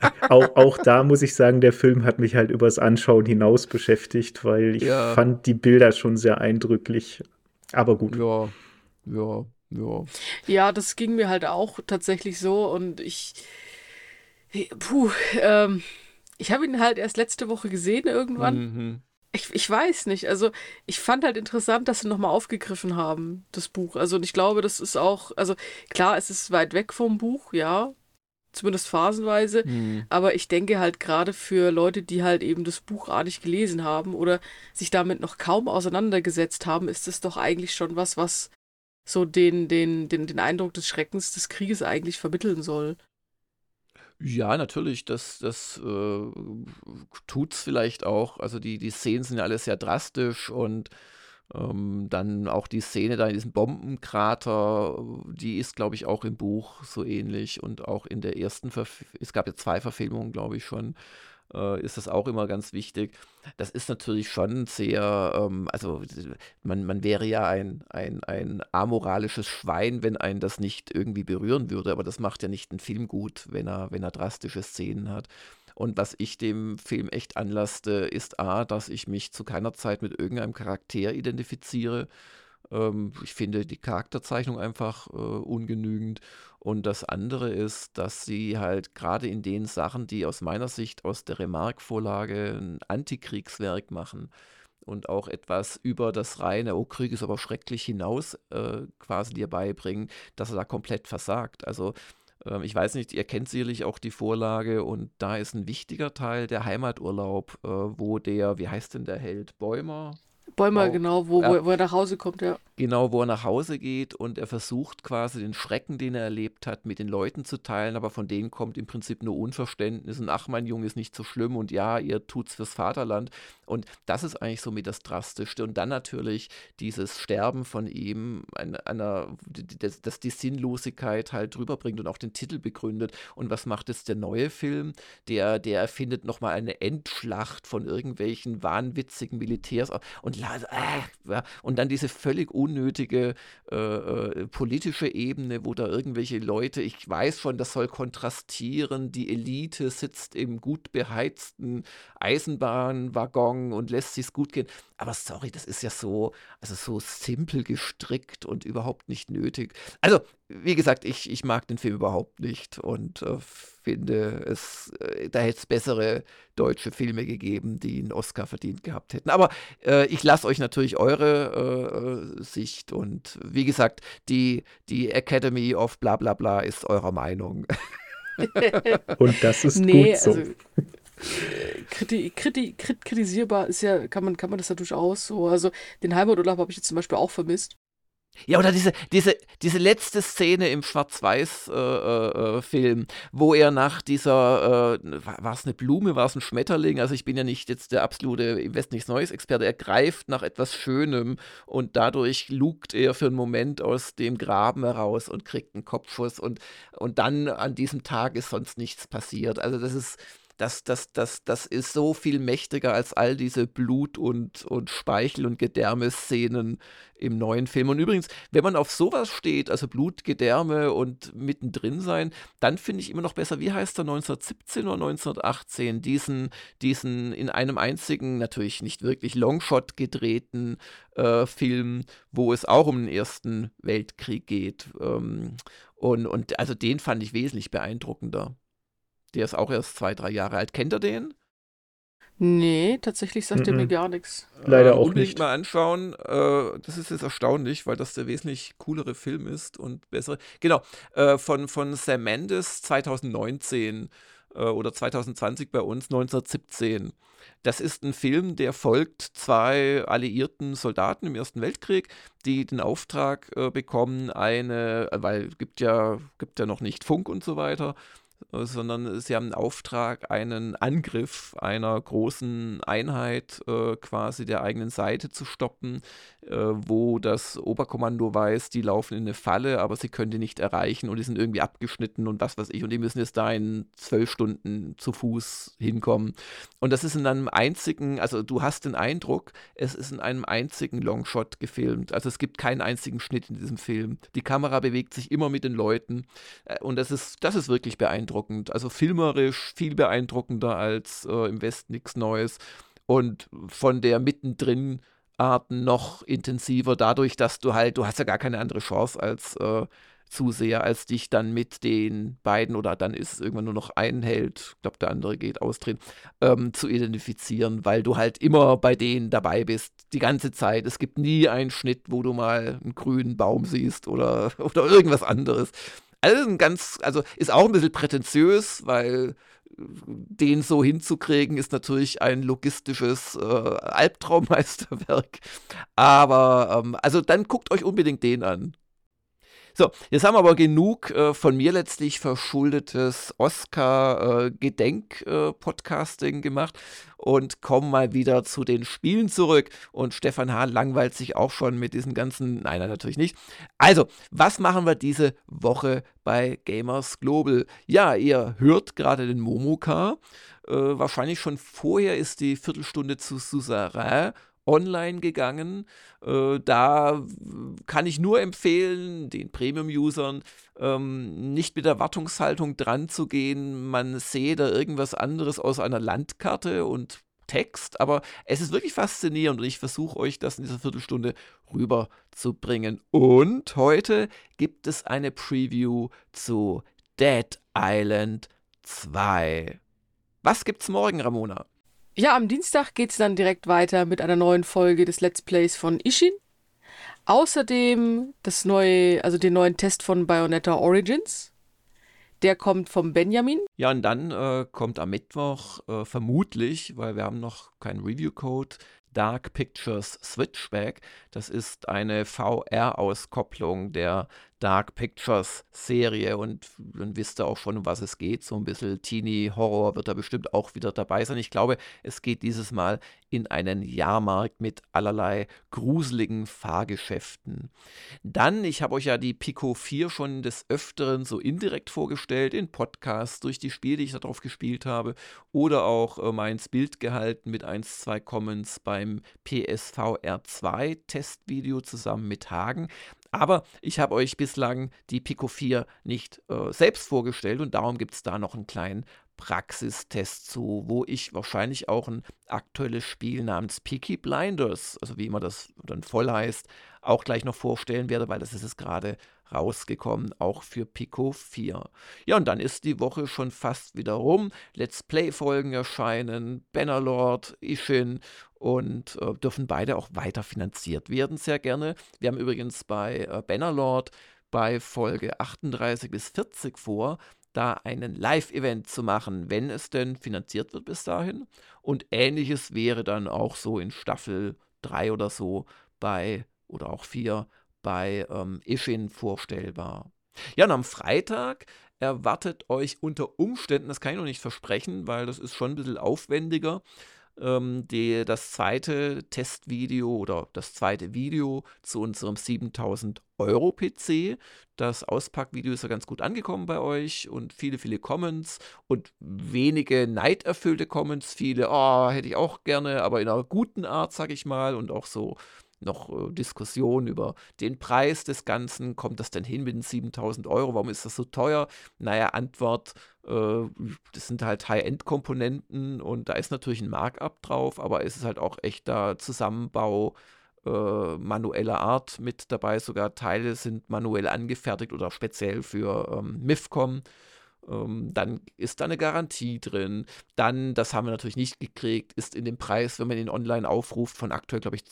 auch, auch da muss ich sagen, der Film hat mich halt übers Anschauen hinaus beschäftigt, weil ich Ja. fand die Bilder schon sehr eindrücklich. Aber gut. Ja, ja, ja. Ja, das ging mir halt auch tatsächlich so und ich, puh, ähm, ich habe ihn halt erst letzte Woche gesehen irgendwann. Mhm. Ich, ich weiß nicht, also ich fand halt interessant, dass sie nochmal aufgegriffen haben, das Buch. Also und ich glaube, das ist auch, also klar, es ist weit weg vom Buch, ja, zumindest phasenweise, Mhm. aber ich denke halt gerade für Leute, die halt eben das Buch A nicht gelesen haben oder sich damit noch kaum auseinandergesetzt haben, ist es doch eigentlich schon was, was so den, den, den, den Eindruck des Schreckens des Krieges eigentlich vermitteln soll. Ja, natürlich, das, das äh, tut's vielleicht auch. Also die, die Szenen sind ja alle sehr drastisch und ähm, dann auch die Szene da in diesem Bombenkrater, die ist, glaube ich, auch im Buch so ähnlich und auch in der ersten, Verf es gab ja zwei Verfilmungen, glaube ich schon, äh, ist das auch immer ganz wichtig. Das ist natürlich schon sehr, ähm, also man, man wäre ja ein, ein, ein amoralisches Schwein, wenn einen das nicht irgendwie berühren würde, aber das macht ja nicht einen Film gut, wenn er, wenn er drastische Szenen hat. Und was ich dem Film echt anlasste, ist A, dass ich mich zu keiner Zeit mit irgendeinem Charakter identifiziere. Ähm, ich finde die Charakterzeichnung einfach äh, ungenügend. Und das andere ist, dass sie halt gerade in den Sachen, die aus meiner Sicht aus der Remarque-Vorlage ein Antikriegswerk machen und auch etwas über das reine, oh, Krieg ist aber schrecklich hinaus äh, quasi dir beibringen, dass er da komplett versagt. Also ähm, ich weiß nicht, ihr kennt sicherlich auch die Vorlage und da ist ein wichtiger Teil der Heimaturlaub, äh, wo der, wie heißt denn der Held? Bäumer? Bäumer, genau, wo, ja. wo, er nach Hause kommt, ja. Genau, wo er nach Hause geht und er versucht quasi den Schrecken, den er erlebt hat, mit den Leuten zu teilen, aber von denen kommt im Prinzip nur Unverständnis und ach, mein Junge ist nicht so schlimm und ja, ihr tut's fürs Vaterland. Und das ist eigentlich so mit das Drastischste. Und dann natürlich dieses Sterben von ihm, ein, einer, das, das die Sinnlosigkeit halt rüberbringt und auch den Titel begründet. Und was macht jetzt der neue Film? Der, der erfindet nochmal eine Endschlacht von irgendwelchen wahnwitzigen Militärs und, la- äh, und dann diese völlig unnötige äh, äh, politische Ebene, wo da irgendwelche Leute, ich weiß schon, das soll kontrastieren, die Elite sitzt im gut beheizten Eisenbahnwaggon und lässt sich's gut gehen. Aber sorry, das ist ja so, also so simpel gestrickt und überhaupt nicht nötig. Also, wie gesagt, ich, ich mag den Film überhaupt nicht und äh, finde, es, äh, da hätte es bessere deutsche Filme gegeben, die einen Oscar verdient gehabt hätten. Aber äh, ich lasse euch natürlich eure äh, Sicht und wie gesagt, die, die Academy of bla bla bla ist eurer Meinung. Und das ist Nee, gut so. also kriti kriti krit kritisierbar ist ja, kann man, kann man das ja durchaus so. Also den Heimaturlaub habe ich jetzt zum Beispiel auch vermisst. Ja, oder diese, diese, diese letzte Szene im Schwarz-Weiß-Film, wo er nach dieser, äh, war es eine Blume, war es ein Schmetterling? Also ich bin ja nicht jetzt der absolute im Westen nichts Neues Experte. Er greift nach etwas Schönem und dadurch lugt er für einen Moment aus dem Graben heraus und kriegt einen Kopfschuss und, und dann an diesem Tag ist sonst nichts passiert. Also das ist, das, das, das, das ist so viel mächtiger als all diese Blut- und, und Speichel- und Gedärme-Szenen im neuen Film. Und übrigens, wenn man auf sowas steht, also Blut, Gedärme und mittendrin sein, dann finde ich immer noch besser, wie heißt der 1917 oder 1918, diesen, diesen in einem einzigen, natürlich nicht wirklich Longshot gedrehten äh, Film, wo es auch um den Ersten Weltkrieg geht. Ähm, und, und also den fand ich wesentlich beeindruckender. Der ist auch erst zwei, drei Jahre alt. Kennt ihr den? Nee, tatsächlich sagt er mir gar nichts. Leider äh, auch unbedingt nicht. mal anschauen. Äh, das ist jetzt erstaunlich, weil das der wesentlich coolere Film ist und bessere. Genau, äh, von, von Sam Mendes 2019 äh, oder 2020 bei uns 1917. Das ist ein Film, der folgt zwei alliierten Soldaten im Ersten Weltkrieg, die den Auftrag äh, bekommen, eine, weil gibt ja, gibt ja noch nicht Funk und so weiter, äh, sondern sie haben einen Auftrag, einen Angriff einer großen Einheit äh, quasi der eigenen Seite zu stoppen, äh, wo das Oberkommando weiß, die laufen in eine Falle, aber sie können die nicht erreichen und die sind irgendwie abgeschnitten und was weiß ich und die müssen jetzt da in zwölf Stunden zu Fuß hinkommen. Und das ist in einem einzigen, also du hast den Eindruck, es ist in einem einzigen Longshot gefilmt. Also es gibt keinen einzigen Schnitt in diesem Film. Die Kamera bewegt sich immer mit den Leuten äh, und das ist, das ist wirklich beeindruckend beeindruckend. Also filmerisch viel beeindruckender als äh, im Westen nichts Neues. Und von der mittendrin Arten noch intensiver, dadurch, dass du halt, du hast ja gar keine andere Chance als äh, Zuseher, als dich dann mit den beiden oder dann ist es irgendwann nur noch ein Held, ich glaube, der andere geht ausdrehen, ähm, zu identifizieren, weil du halt immer bei denen dabei bist, die ganze Zeit. Es gibt nie einen Schnitt, wo du mal einen grünen Baum siehst oder, oder irgendwas anderes. Also ganz, also ist auch ein bisschen prätentiös, weil den so hinzukriegen, ist natürlich ein logistisches äh, Albtraummeisterwerk. Aber ähm, also dann guckt euch unbedingt den an. So, jetzt haben wir aber genug äh, von mir letztlich verschuldetes Oscar-Gedenk-Podcasting äh, gemacht und kommen mal wieder zu den Spielen zurück. Und Stefan Hahn langweilt sich auch schon mit diesen ganzen. Nein, nein, natürlich nicht. Also, was machen wir diese Woche bei Gamers Global? Ja, ihr hört gerade den Momoka. Äh, wahrscheinlich schon vorher ist die Viertelstunde zu Suzerain online gegangen. Äh, da kann ich nur empfehlen, den Premium-Usern ähm, nicht mit der Wartungshaltung dran zu gehen. Man sehe da irgendwas anderes aus einer Landkarte und Text, aber es ist wirklich faszinierend und ich versuche euch das in dieser Viertelstunde rüberzubringen. Und heute gibt es eine Preview zu Dead Island 2. Was gibt's morgen, Ramona? Ja, am Dienstag geht es dann direkt weiter mit einer neuen Folge des Let's Plays von Ishin. Außerdem das neue, also den neuen Test von Bayonetta Origins. Der kommt vom Benjamin. Ja, und dann äh, kommt am Mittwoch äh, vermutlich, weil wir haben noch keinen Review-Code, Dark Pictures Switchback. Das ist eine VR-Auskopplung der Dark Pictures Serie und dann wisst ihr auch schon, um was es geht. So ein bisschen Teenie-Horror wird da bestimmt auch wieder dabei sein. Ich glaube, es geht dieses Mal in einen Jahrmarkt mit allerlei gruseligen Fahrgeschäften. Dann, ich habe euch ja die Pico 4 schon des Öfteren so indirekt vorgestellt, in Podcasts, durch die Spiele, die ich darauf gespielt habe, oder auch äh, mal Bild gehalten mit 1, 2 Comments beim PSVR 2 Testvideo zusammen mit Hagen. Aber ich habe euch bislang die Pico 4 nicht äh, selbst vorgestellt und darum gibt es da noch einen kleinen Praxistest zu, wo ich wahrscheinlich auch ein aktuelles Spiel namens Peaky Blinders, also wie immer das dann voll heißt, auch gleich noch vorstellen werde, weil das ist es gerade rausgekommen, auch für Pico 4. Ja, und dann ist die Woche schon fast wieder rum. Let's Play-Folgen erscheinen, Bannerlord, Ishin und äh, dürfen beide auch weiter finanziert werden, sehr gerne. Wir haben übrigens bei äh, Bannerlord bei Folge 38 bis 40 vor, da einen Live-Event zu machen, wenn es denn finanziert wird bis dahin. Und ähnliches wäre dann auch so in Staffel 3 oder so bei, oder auch 4 bei ähm, Ishin vorstellbar. Ja, und am Freitag erwartet euch unter Umständen, das kann ich noch nicht versprechen, weil das ist schon ein bisschen aufwendiger, ähm, die, das zweite Testvideo oder das zweite Video zu unserem 7000 Euro PC. Das Auspackvideo ist ja ganz gut angekommen bei euch und viele, viele Comments und wenige neiderfüllte Comments. Viele, oh, hätte ich auch gerne, aber in einer guten Art, sag ich mal, und auch so noch äh, Diskussionen über den Preis des Ganzen. Kommt das denn hin mit den 7000 Euro? Warum ist das so teuer? Naja, Antwort, äh, das sind halt High-End-Komponenten und da ist natürlich ein Markup drauf, aber es ist halt auch echter Zusammenbau äh, manueller Art mit dabei. Sogar Teile sind manuell angefertigt oder speziell für ähm, MIFCOM. Ähm, dann ist da eine Garantie drin. Dann, das haben wir natürlich nicht gekriegt, ist in dem Preis, wenn man ihn online aufruft, von aktuell, glaube ich,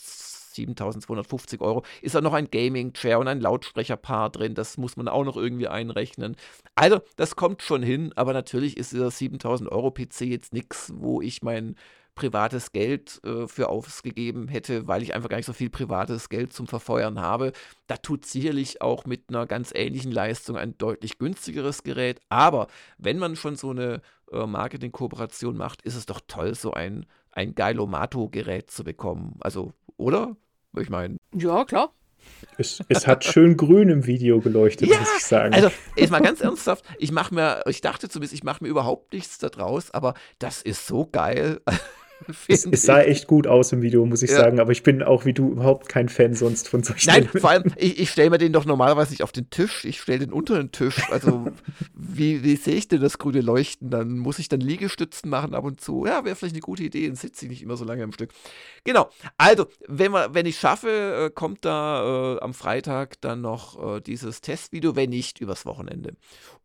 7250 Euro, ist da noch ein Gaming-Chair und ein Lautsprecherpaar drin. Das muss man auch noch irgendwie einrechnen. Also, das kommt schon hin, aber natürlich ist dieser 7000 Euro PC jetzt nichts, wo ich mein privates Geld äh, für ausgegeben hätte, weil ich einfach gar nicht so viel privates Geld zum Verfeuern habe. Da tut sicherlich auch mit einer ganz ähnlichen Leistung ein deutlich günstigeres Gerät. Aber wenn man schon so eine äh, Marketing-Kooperation macht, ist es doch toll, so ein, ein Geilomato-Gerät zu bekommen. Also, oder? Ich meine. Ja, klar. Es, es, hat schön grün im Video geleuchtet, ja, muss ich sagen. Also, jetzt mal ganz ernsthaft, ich mache mir, ich dachte zumindest, ich mache mir überhaupt nichts da draus, aber das ist so geil. es, es, sah echt gut aus im Video, muss ich ja. sagen, aber ich bin auch wie du überhaupt kein Fan sonst von solchen. Nein, vor allem, ich, ich stelle mir den doch normalerweise nicht auf den Tisch, ich stelle den unter den Tisch. Also, wie, wie sehe ich denn das grüne Leuchten? Dann muss ich dann Liegestützen machen ab und zu. Ja, wäre vielleicht eine gute Idee, dann sitze ich nicht immer so lange am Stück. Genau, also, wenn, wir, wenn ich schaffe, äh, kommt da äh, am Freitag dann noch äh, dieses Testvideo, wenn nicht übers Wochenende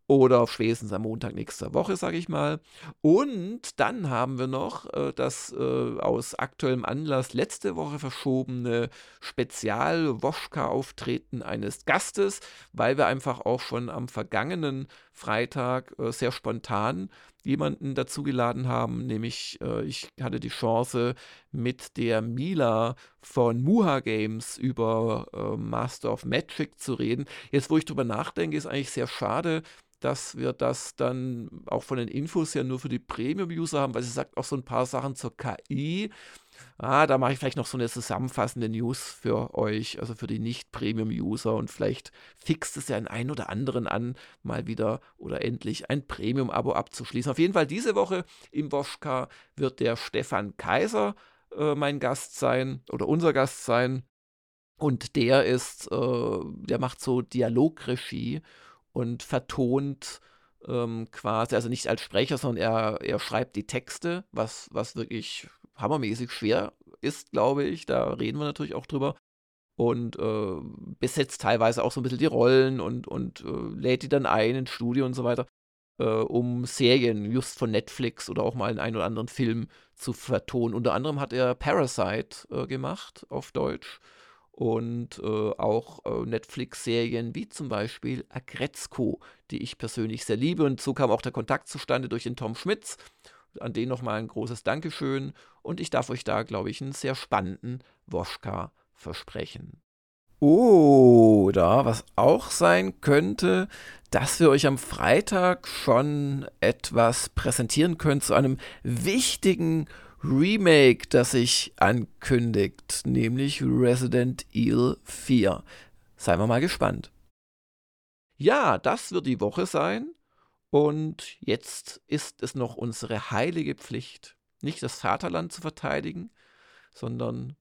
oder spätestens am Montag nächster Woche, sage ich mal. Und dann haben wir noch äh, das äh, aus aktuellem Anlass letzte Woche verschobene Spezial-Woschka-Auftreten eines Gastes, weil wir einfach auch schon am vergangenen Freitag äh, sehr spontan jemanden dazugeladen haben, nämlich äh, ich hatte die Chance mit der Mila von Muha Games über äh, Master of Magic zu reden. Jetzt, wo ich drüber nachdenke, ist eigentlich sehr schade, dass wir das dann auch von den Infos ja nur für die Premium-User haben, weil sie sagt auch so ein paar Sachen zur KI. Ah, da mache ich vielleicht noch so eine zusammenfassende News für euch, also für die Nicht-Premium-User und vielleicht fixt es ja einen ein oder anderen an, mal wieder oder endlich ein Premium-Abo abzuschließen. Auf jeden Fall diese Woche im Woschka wird der Stefan Kaiser äh, mein Gast sein oder unser Gast sein. Und der ist, äh, der macht so Dialogregie und vertont ähm, quasi, also nicht als Sprecher, sondern er, er schreibt die Texte, was, was wirklich hammermäßig schwer ist, glaube ich. Da reden wir natürlich auch drüber. Und äh, besetzt teilweise auch so ein bisschen die Rollen und, und äh, lädt die dann ein ins Studio und so weiter, äh, um Serien just von Netflix oder auch mal einen, einen oder anderen Film zu vertonen. Unter anderem hat er Parasite äh, gemacht auf Deutsch und äh, auch äh, Netflix-Serien wie zum Beispiel Agretzko, die ich persönlich sehr liebe. Und so kam auch der Kontakt zustande durch den Tom Schmitz. An den nochmal ein großes Dankeschön. Und ich darf euch da, glaube ich, einen sehr spannenden Woschka versprechen. Oder was auch sein könnte, dass wir euch am Freitag schon etwas präsentieren können zu einem wichtigen Remake, das sich ankündigt, nämlich Resident Evil 4. Seien wir mal gespannt. Ja, das wird die Woche sein. Und jetzt ist es noch unsere heilige Pflicht, nicht das Vaterland zu verteidigen, sondern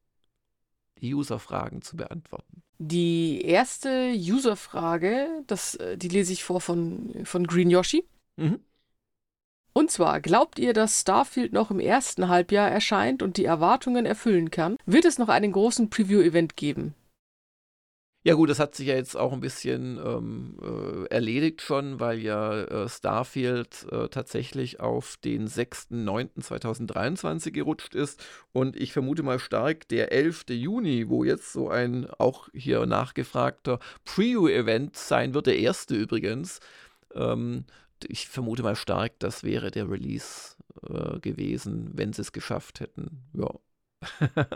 die Userfragen zu beantworten. Die erste Userfrage, das, äh, die lese ich vor von, von Green Yoshi. Mhm. Und zwar, glaubt ihr, dass Starfield noch im ersten Halbjahr erscheint und die Erwartungen erfüllen kann? Wird es noch einen großen Preview-Event geben? Ja gut, das hat sich ja jetzt auch ein bisschen ähm, äh, erledigt schon, weil ja äh, Starfield äh, tatsächlich auf den 6.9.2023 gerutscht ist. Und ich vermute mal stark, der 11. Juni, wo jetzt so ein auch hier nachgefragter Preview-Event sein wird, der erste übrigens, ähm, ich vermute mal stark, das wäre der Release äh, gewesen, wenn sie es geschafft hätten. Ja.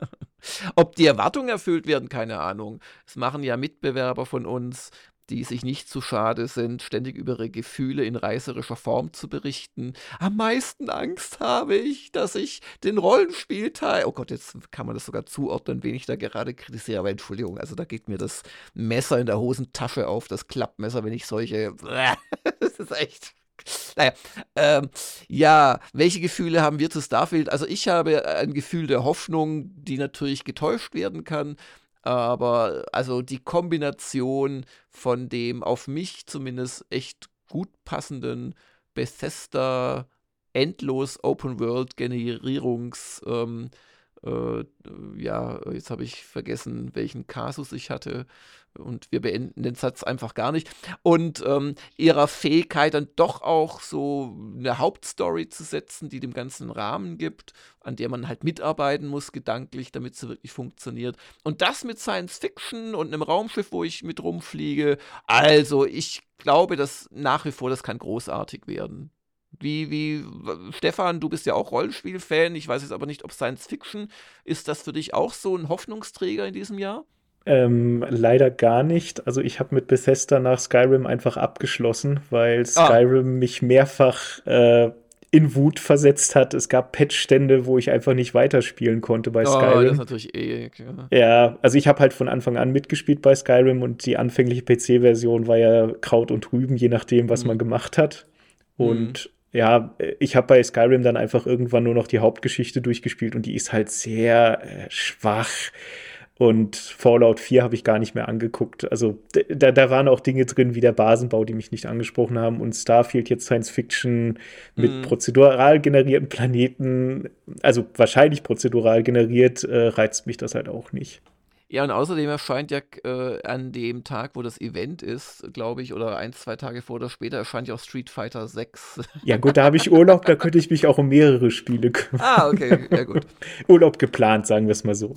Ob die Erwartungen erfüllt werden, keine Ahnung. Es machen ja Mitbewerber von uns, die sich nicht zu schade sind, ständig über ihre Gefühle in reißerischer Form zu berichten. Am meisten Angst habe ich, dass ich den Rollenspielteil, oh Gott, jetzt kann man das sogar zuordnen, wen ich da gerade kritisiere, aber Entschuldigung, also da geht mir das Messer in der Hosentasche auf, das Klappmesser, wenn ich solche, das ist echt naja, ähm, ja, welche Gefühle haben wir zu Starfield? Also ich habe ein Gefühl der Hoffnung, die natürlich getäuscht werden kann. Aber also die Kombination von dem auf mich zumindest echt gut passenden Bethesda endlos Open World Generierungs ähm, äh, ja, jetzt habe ich vergessen, welchen Kasus ich hatte und wir beenden den Satz einfach gar nicht. Und ähm, ihrer Fähigkeit dann doch auch so eine Hauptstory zu setzen, die dem ganzen Rahmen gibt, an der man halt mitarbeiten muss, gedanklich, damit sie wirklich funktioniert. Und das mit Science Fiction und einem Raumschiff, wo ich mit rumfliege. Also, ich glaube, dass nach wie vor das kann großartig werden. Wie, wie, Stefan, du bist ja auch Rollenspiel-Fan. Ich weiß jetzt aber nicht, ob Science Fiction, ist das für dich auch so ein Hoffnungsträger in diesem Jahr? Ähm, leider gar nicht. Also ich habe mit Bethesda nach Skyrim einfach abgeschlossen, weil ah. Skyrim ah. mich mehrfach äh, in Wut versetzt hat. Es gab Patch-Stände, wo ich einfach nicht weiterspielen konnte bei oh, Skyrim. Das ist natürlich eh. Ja, ja also ich habe halt von Anfang an mitgespielt bei Skyrim und die anfängliche PC-Version war ja Kraut und Rüben, je nachdem, was mhm. man gemacht hat. Und mhm ja, ich habe bei Skyrim dann einfach irgendwann nur noch die Hauptgeschichte durchgespielt und die ist halt sehr äh, schwach. Und Fallout 4 habe ich gar nicht mehr angeguckt. Also da, da waren auch Dinge drin wie der Basenbau, die mich nicht angesprochen haben. Und Starfield jetzt Science Fiction mit mm. prozedural generierten Planeten, also wahrscheinlich prozedural generiert, äh, reizt mich das halt auch nicht. Ja, und außerdem erscheint ja äh, an dem Tag, wo das Event ist, glaube ich, oder ein, zwei Tage vor oder später, erscheint ja auch Street Fighter 6. Ja, gut, da habe ich Urlaub, da könnte ich mich auch um mehrere Spiele kümmern. Ah, okay, ja gut. Urlaub geplant, sagen wir es mal so.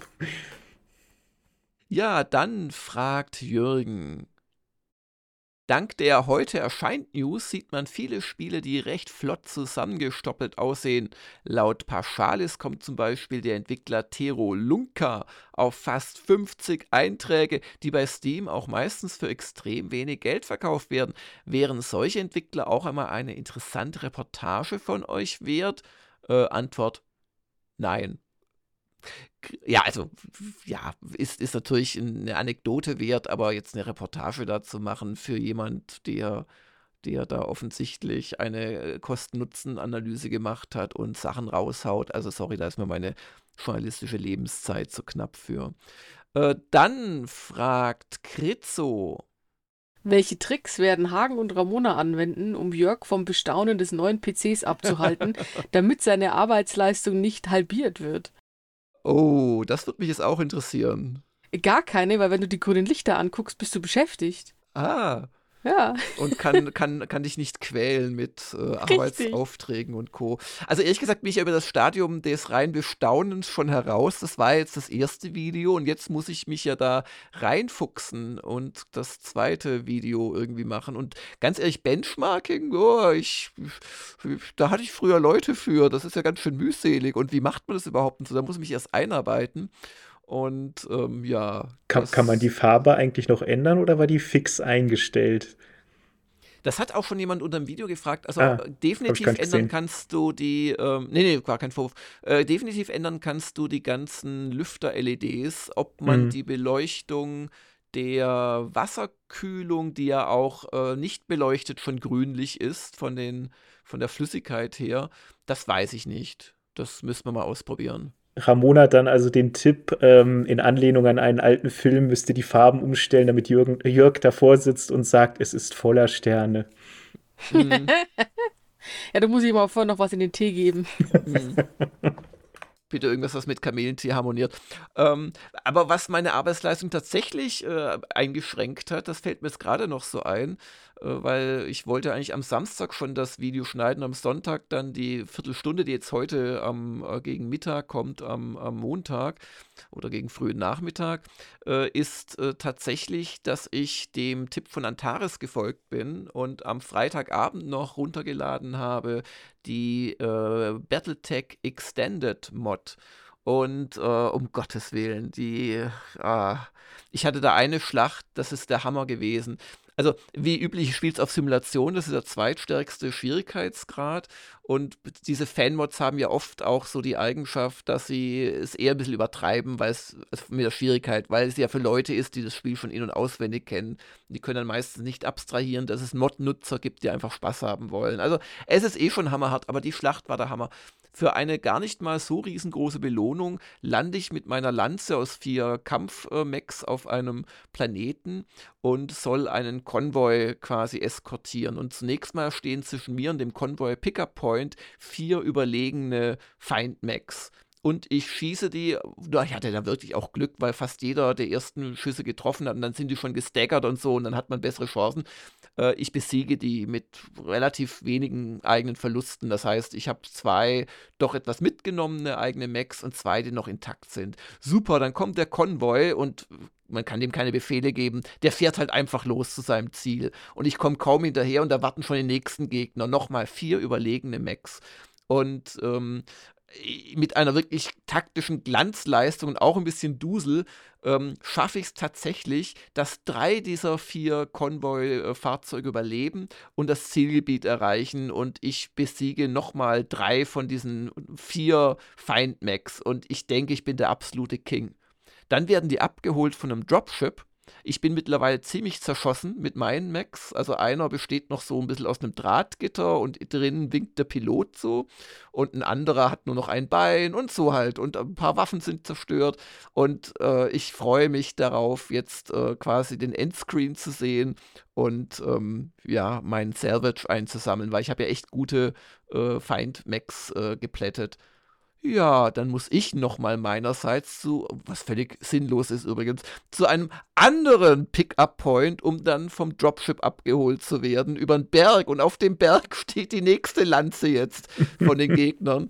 Ja, dann fragt Jürgen, Dank der heute erscheint News sieht man viele Spiele, die recht flott zusammengestoppelt aussehen. Laut Paschalis kommt zum Beispiel der Entwickler Tero Lunka auf fast 50 Einträge, die bei Steam auch meistens für extrem wenig Geld verkauft werden. Wären solche Entwickler auch einmal eine interessante Reportage von euch wert? Äh, Antwort: Nein ja, also, ja, ist, ist natürlich eine Anekdote wert, aber jetzt eine Reportage dazu machen für jemand, der, der da offensichtlich eine Kosten-Nutzen-Analyse gemacht hat und Sachen raushaut. Also, sorry, da ist mir meine journalistische Lebenszeit zu knapp für. Äh, dann fragt Kritzo. Welche Tricks werden Hagen und Ramona anwenden, um Jörg vom Bestaunen des neuen PCs abzuhalten, damit seine Arbeitsleistung nicht halbiert wird? Oh, das wird mich jetzt auch interessieren. Gar keine, weil wenn du die grünen Lichter anguckst, bist du beschäftigt. Ah. Ja. Und kann, kann, kann dich nicht quälen mit äh, Arbeitsaufträgen und Co. Also ehrlich gesagt bin ich ja über das Stadium des rein Bestaunens schon heraus. Das war jetzt das erste Video und jetzt muss ich mich ja da reinfuchsen und das zweite Video irgendwie machen. Und ganz ehrlich, Benchmarking, oh, ich, da hatte ich früher Leute für. Das ist ja ganz schön mühselig. Und wie macht man das überhaupt? Und so, da muss ich mich erst einarbeiten. Und ähm, ja. Kann, kann man die Farbe eigentlich noch ändern oder war die fix eingestellt? Das hat auch schon jemand unter dem Video gefragt. Also ah, definitiv ändern gesehen. kannst du die, ähm, nee, nee, gar kein Vorwurf. Äh, definitiv ändern kannst du die ganzen Lüfter-LEDs, ob man mhm. die Beleuchtung der Wasserkühlung, die ja auch äh, nicht beleuchtet schon grünlich ist, von, den, von der Flüssigkeit her, das weiß ich nicht. Das müssen wir mal ausprobieren. Ramona dann also den Tipp, ähm, in Anlehnung an einen alten Film müsste die Farben umstellen, damit Jürgen, Jörg davor sitzt und sagt, es ist voller Sterne. Mhm. ja, da muss ich mal vorher noch was in den Tee geben. Mhm. Bitte irgendwas, was mit Kamelentee harmoniert. Ähm, aber was meine Arbeitsleistung tatsächlich äh, eingeschränkt hat, das fällt mir jetzt gerade noch so ein, äh, weil ich wollte eigentlich am Samstag schon das Video schneiden, am Sonntag dann die Viertelstunde, die jetzt heute am, äh, gegen Mittag kommt, am, am Montag oder gegen frühen Nachmittag, äh, ist äh, tatsächlich, dass ich dem Tipp von Antares gefolgt bin und am Freitagabend noch runtergeladen habe die äh, Battletech Extended Mod. Und äh, um Gottes Willen, die, äh, ich hatte da eine Schlacht, das ist der Hammer gewesen. Also, wie üblich, ich spiele es auf Simulation, das ist der zweitstärkste Schwierigkeitsgrad. Und diese Fanmods haben ja oft auch so die Eigenschaft, dass sie es eher ein bisschen übertreiben, weil es also mit der Schwierigkeit, weil es ja für Leute ist, die das Spiel schon in- und auswendig kennen. Die können dann meistens nicht abstrahieren, dass es Mod-Nutzer gibt, die einfach Spaß haben wollen. Also, es ist eh schon hammerhart, aber die Schlacht war der Hammer. Für eine gar nicht mal so riesengroße Belohnung lande ich mit meiner Lanze aus vier Kampfmechs auf einem Planeten und soll einen Konvoi quasi eskortieren. Und zunächst mal stehen zwischen mir und dem Konvoi Pickup Point vier überlegene Feindmechs und ich schieße die. Ich hatte da wirklich auch Glück, weil fast jeder der ersten Schüsse getroffen hat und dann sind die schon gestaggert und so und dann hat man bessere Chancen. Äh, ich besiege die mit relativ wenigen eigenen Verlusten. Das heißt, ich habe zwei doch etwas mitgenommene eigene Mechs und zwei, die noch intakt sind. Super, dann kommt der Konvoi und man kann dem keine Befehle geben. Der fährt halt einfach los zu seinem Ziel. Und ich komme kaum hinterher und da warten schon die nächsten Gegner. Nochmal vier überlegene Mechs. Und ähm, mit einer wirklich taktischen Glanzleistung und auch ein bisschen Dusel ähm, schaffe ich es tatsächlich, dass drei dieser vier Konvoi-Fahrzeuge überleben und das Zielgebiet erreichen und ich besiege nochmal drei von diesen vier Feindmechs und ich denke, ich bin der absolute King. Dann werden die abgeholt von einem Dropship Ich bin mittlerweile ziemlich zerschossen mit meinen Macs. Also einer besteht noch so ein bisschen aus einem Drahtgitter und drinnen winkt der Pilot so. Und ein anderer hat nur noch ein Bein und so halt. Und ein paar Waffen sind zerstört. Und äh, ich freue mich darauf, jetzt äh, quasi den Endscreen zu sehen und ähm, ja, meinen Salvage einzusammeln, weil ich habe ja echt gute äh, Feind-Macs äh, geplättet. Ja, dann muss ich nochmal meinerseits zu, was völlig sinnlos ist übrigens, zu einem anderen Pickup-Point, um dann vom Dropship abgeholt zu werden, über den Berg. Und auf dem Berg steht die nächste Lanze jetzt von den Gegnern.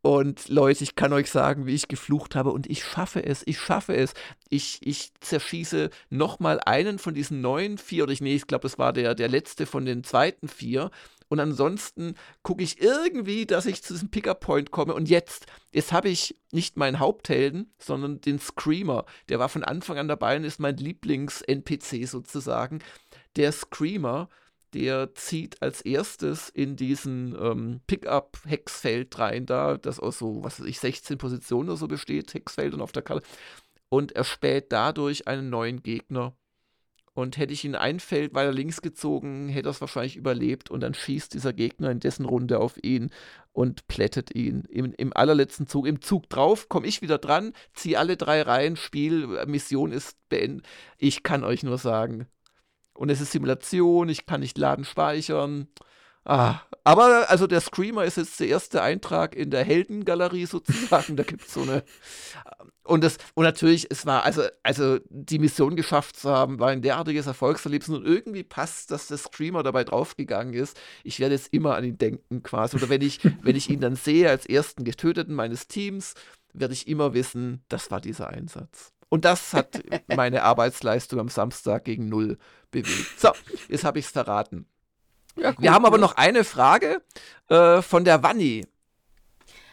Und Leute, ich kann euch sagen, wie ich geflucht habe und ich schaffe es, ich schaffe es. Ich, ich zerschieße nochmal einen von diesen neuen vier, oder ich, nee, ich glaube, es war der, der letzte von den zweiten vier. Und ansonsten gucke ich irgendwie, dass ich zu diesem Pickup-Point komme. Und jetzt, jetzt habe ich nicht meinen Haupthelden, sondern den Screamer. Der war von Anfang an dabei und ist mein Lieblings-NPC sozusagen. Der Screamer, der zieht als erstes in diesen ähm, Pickup-Hexfeld rein, da, das aus so, was weiß ich, 16 Positionen oder so besteht, Hexfeldern auf der Karte. Und er späht dadurch einen neuen Gegner und hätte ich ihn ein Feld weiter links gezogen, hätte er es wahrscheinlich überlebt. Und dann schießt dieser Gegner in dessen Runde auf ihn und plättet ihn. Im, im allerletzten Zug, im Zug drauf, komme ich wieder dran, ziehe alle drei Reihen, Spiel, äh, Mission ist beendet. Ich kann euch nur sagen. Und es ist Simulation, ich kann nicht laden, speichern. Ah, aber also der Screamer ist jetzt der erste Eintrag in der Heldengalerie sozusagen. Da gibt es so eine. Und, das, und natürlich, es war, also, also die Mission geschafft zu haben, war ein derartiges Erfolgserlebnis und irgendwie passt, dass der Screamer dabei draufgegangen ist. Ich werde jetzt immer an ihn denken, quasi. Oder wenn ich, wenn ich ihn dann sehe als ersten Getöteten meines Teams, werde ich immer wissen, das war dieser Einsatz. Und das hat meine Arbeitsleistung am Samstag gegen null bewegt. So, jetzt habe ich es verraten. Ja, gut, Wir haben aber noch eine Frage äh, von der Wanni.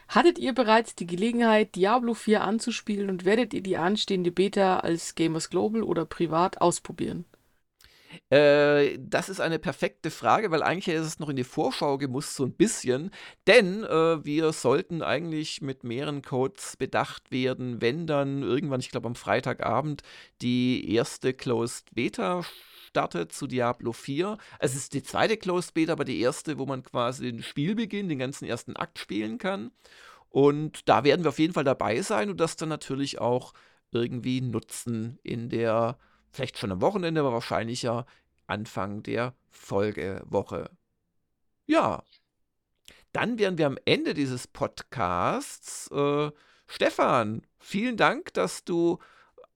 Hattet ihr bereits die Gelegenheit, Diablo 4 anzuspielen und werdet ihr die anstehende Beta als Gamers Global oder privat ausprobieren? Äh, das ist eine perfekte Frage, weil eigentlich ist es noch in die Vorschau gemusst, so ein bisschen. Denn äh, wir sollten eigentlich mit mehreren Codes bedacht werden, wenn dann irgendwann, ich glaube am Freitagabend, die erste Closed Beta startet zu Diablo 4. Es ist die zweite Closed Beta, aber die erste, wo man quasi den Spielbeginn, den ganzen ersten Akt spielen kann. Und da werden wir auf jeden Fall dabei sein und das dann natürlich auch irgendwie nutzen in der, vielleicht schon am Wochenende, aber wahrscheinlich ja Anfang der Folgewoche. Ja, dann wären wir am Ende dieses Podcasts. Äh, Stefan, vielen Dank, dass du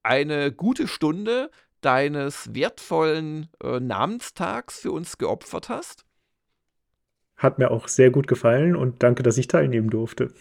eine gute Stunde deines wertvollen äh, Namenstags für uns geopfert hast. Hat mir auch sehr gut gefallen und danke, dass ich teilnehmen durfte.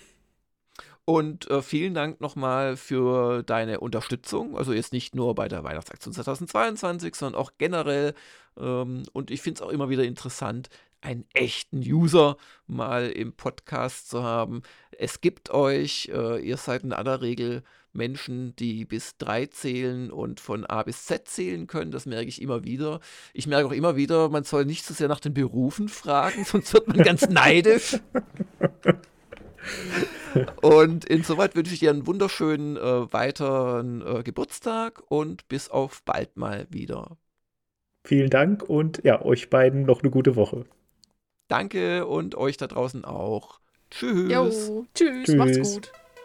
Und äh, vielen Dank nochmal für deine Unterstützung. Also jetzt nicht nur bei der Weihnachtsaktion 2022, sondern auch generell. Ähm, und ich finde es auch immer wieder interessant, einen echten User mal im Podcast zu haben. Es gibt euch, äh, ihr seid in aller Regel Menschen, die bis drei zählen und von A bis Z zählen können. Das merke ich immer wieder. Ich merke auch immer wieder, man soll nicht so sehr nach den Berufen fragen, sonst wird man ganz neidisch. und insoweit wünsche ich dir einen wunderschönen äh, weiteren äh, Geburtstag und bis auf bald mal wieder. Vielen Dank und ja, euch beiden noch eine gute Woche. Danke und euch da draußen auch. Tschüss. Jo, tschüss, tschüss. macht's gut.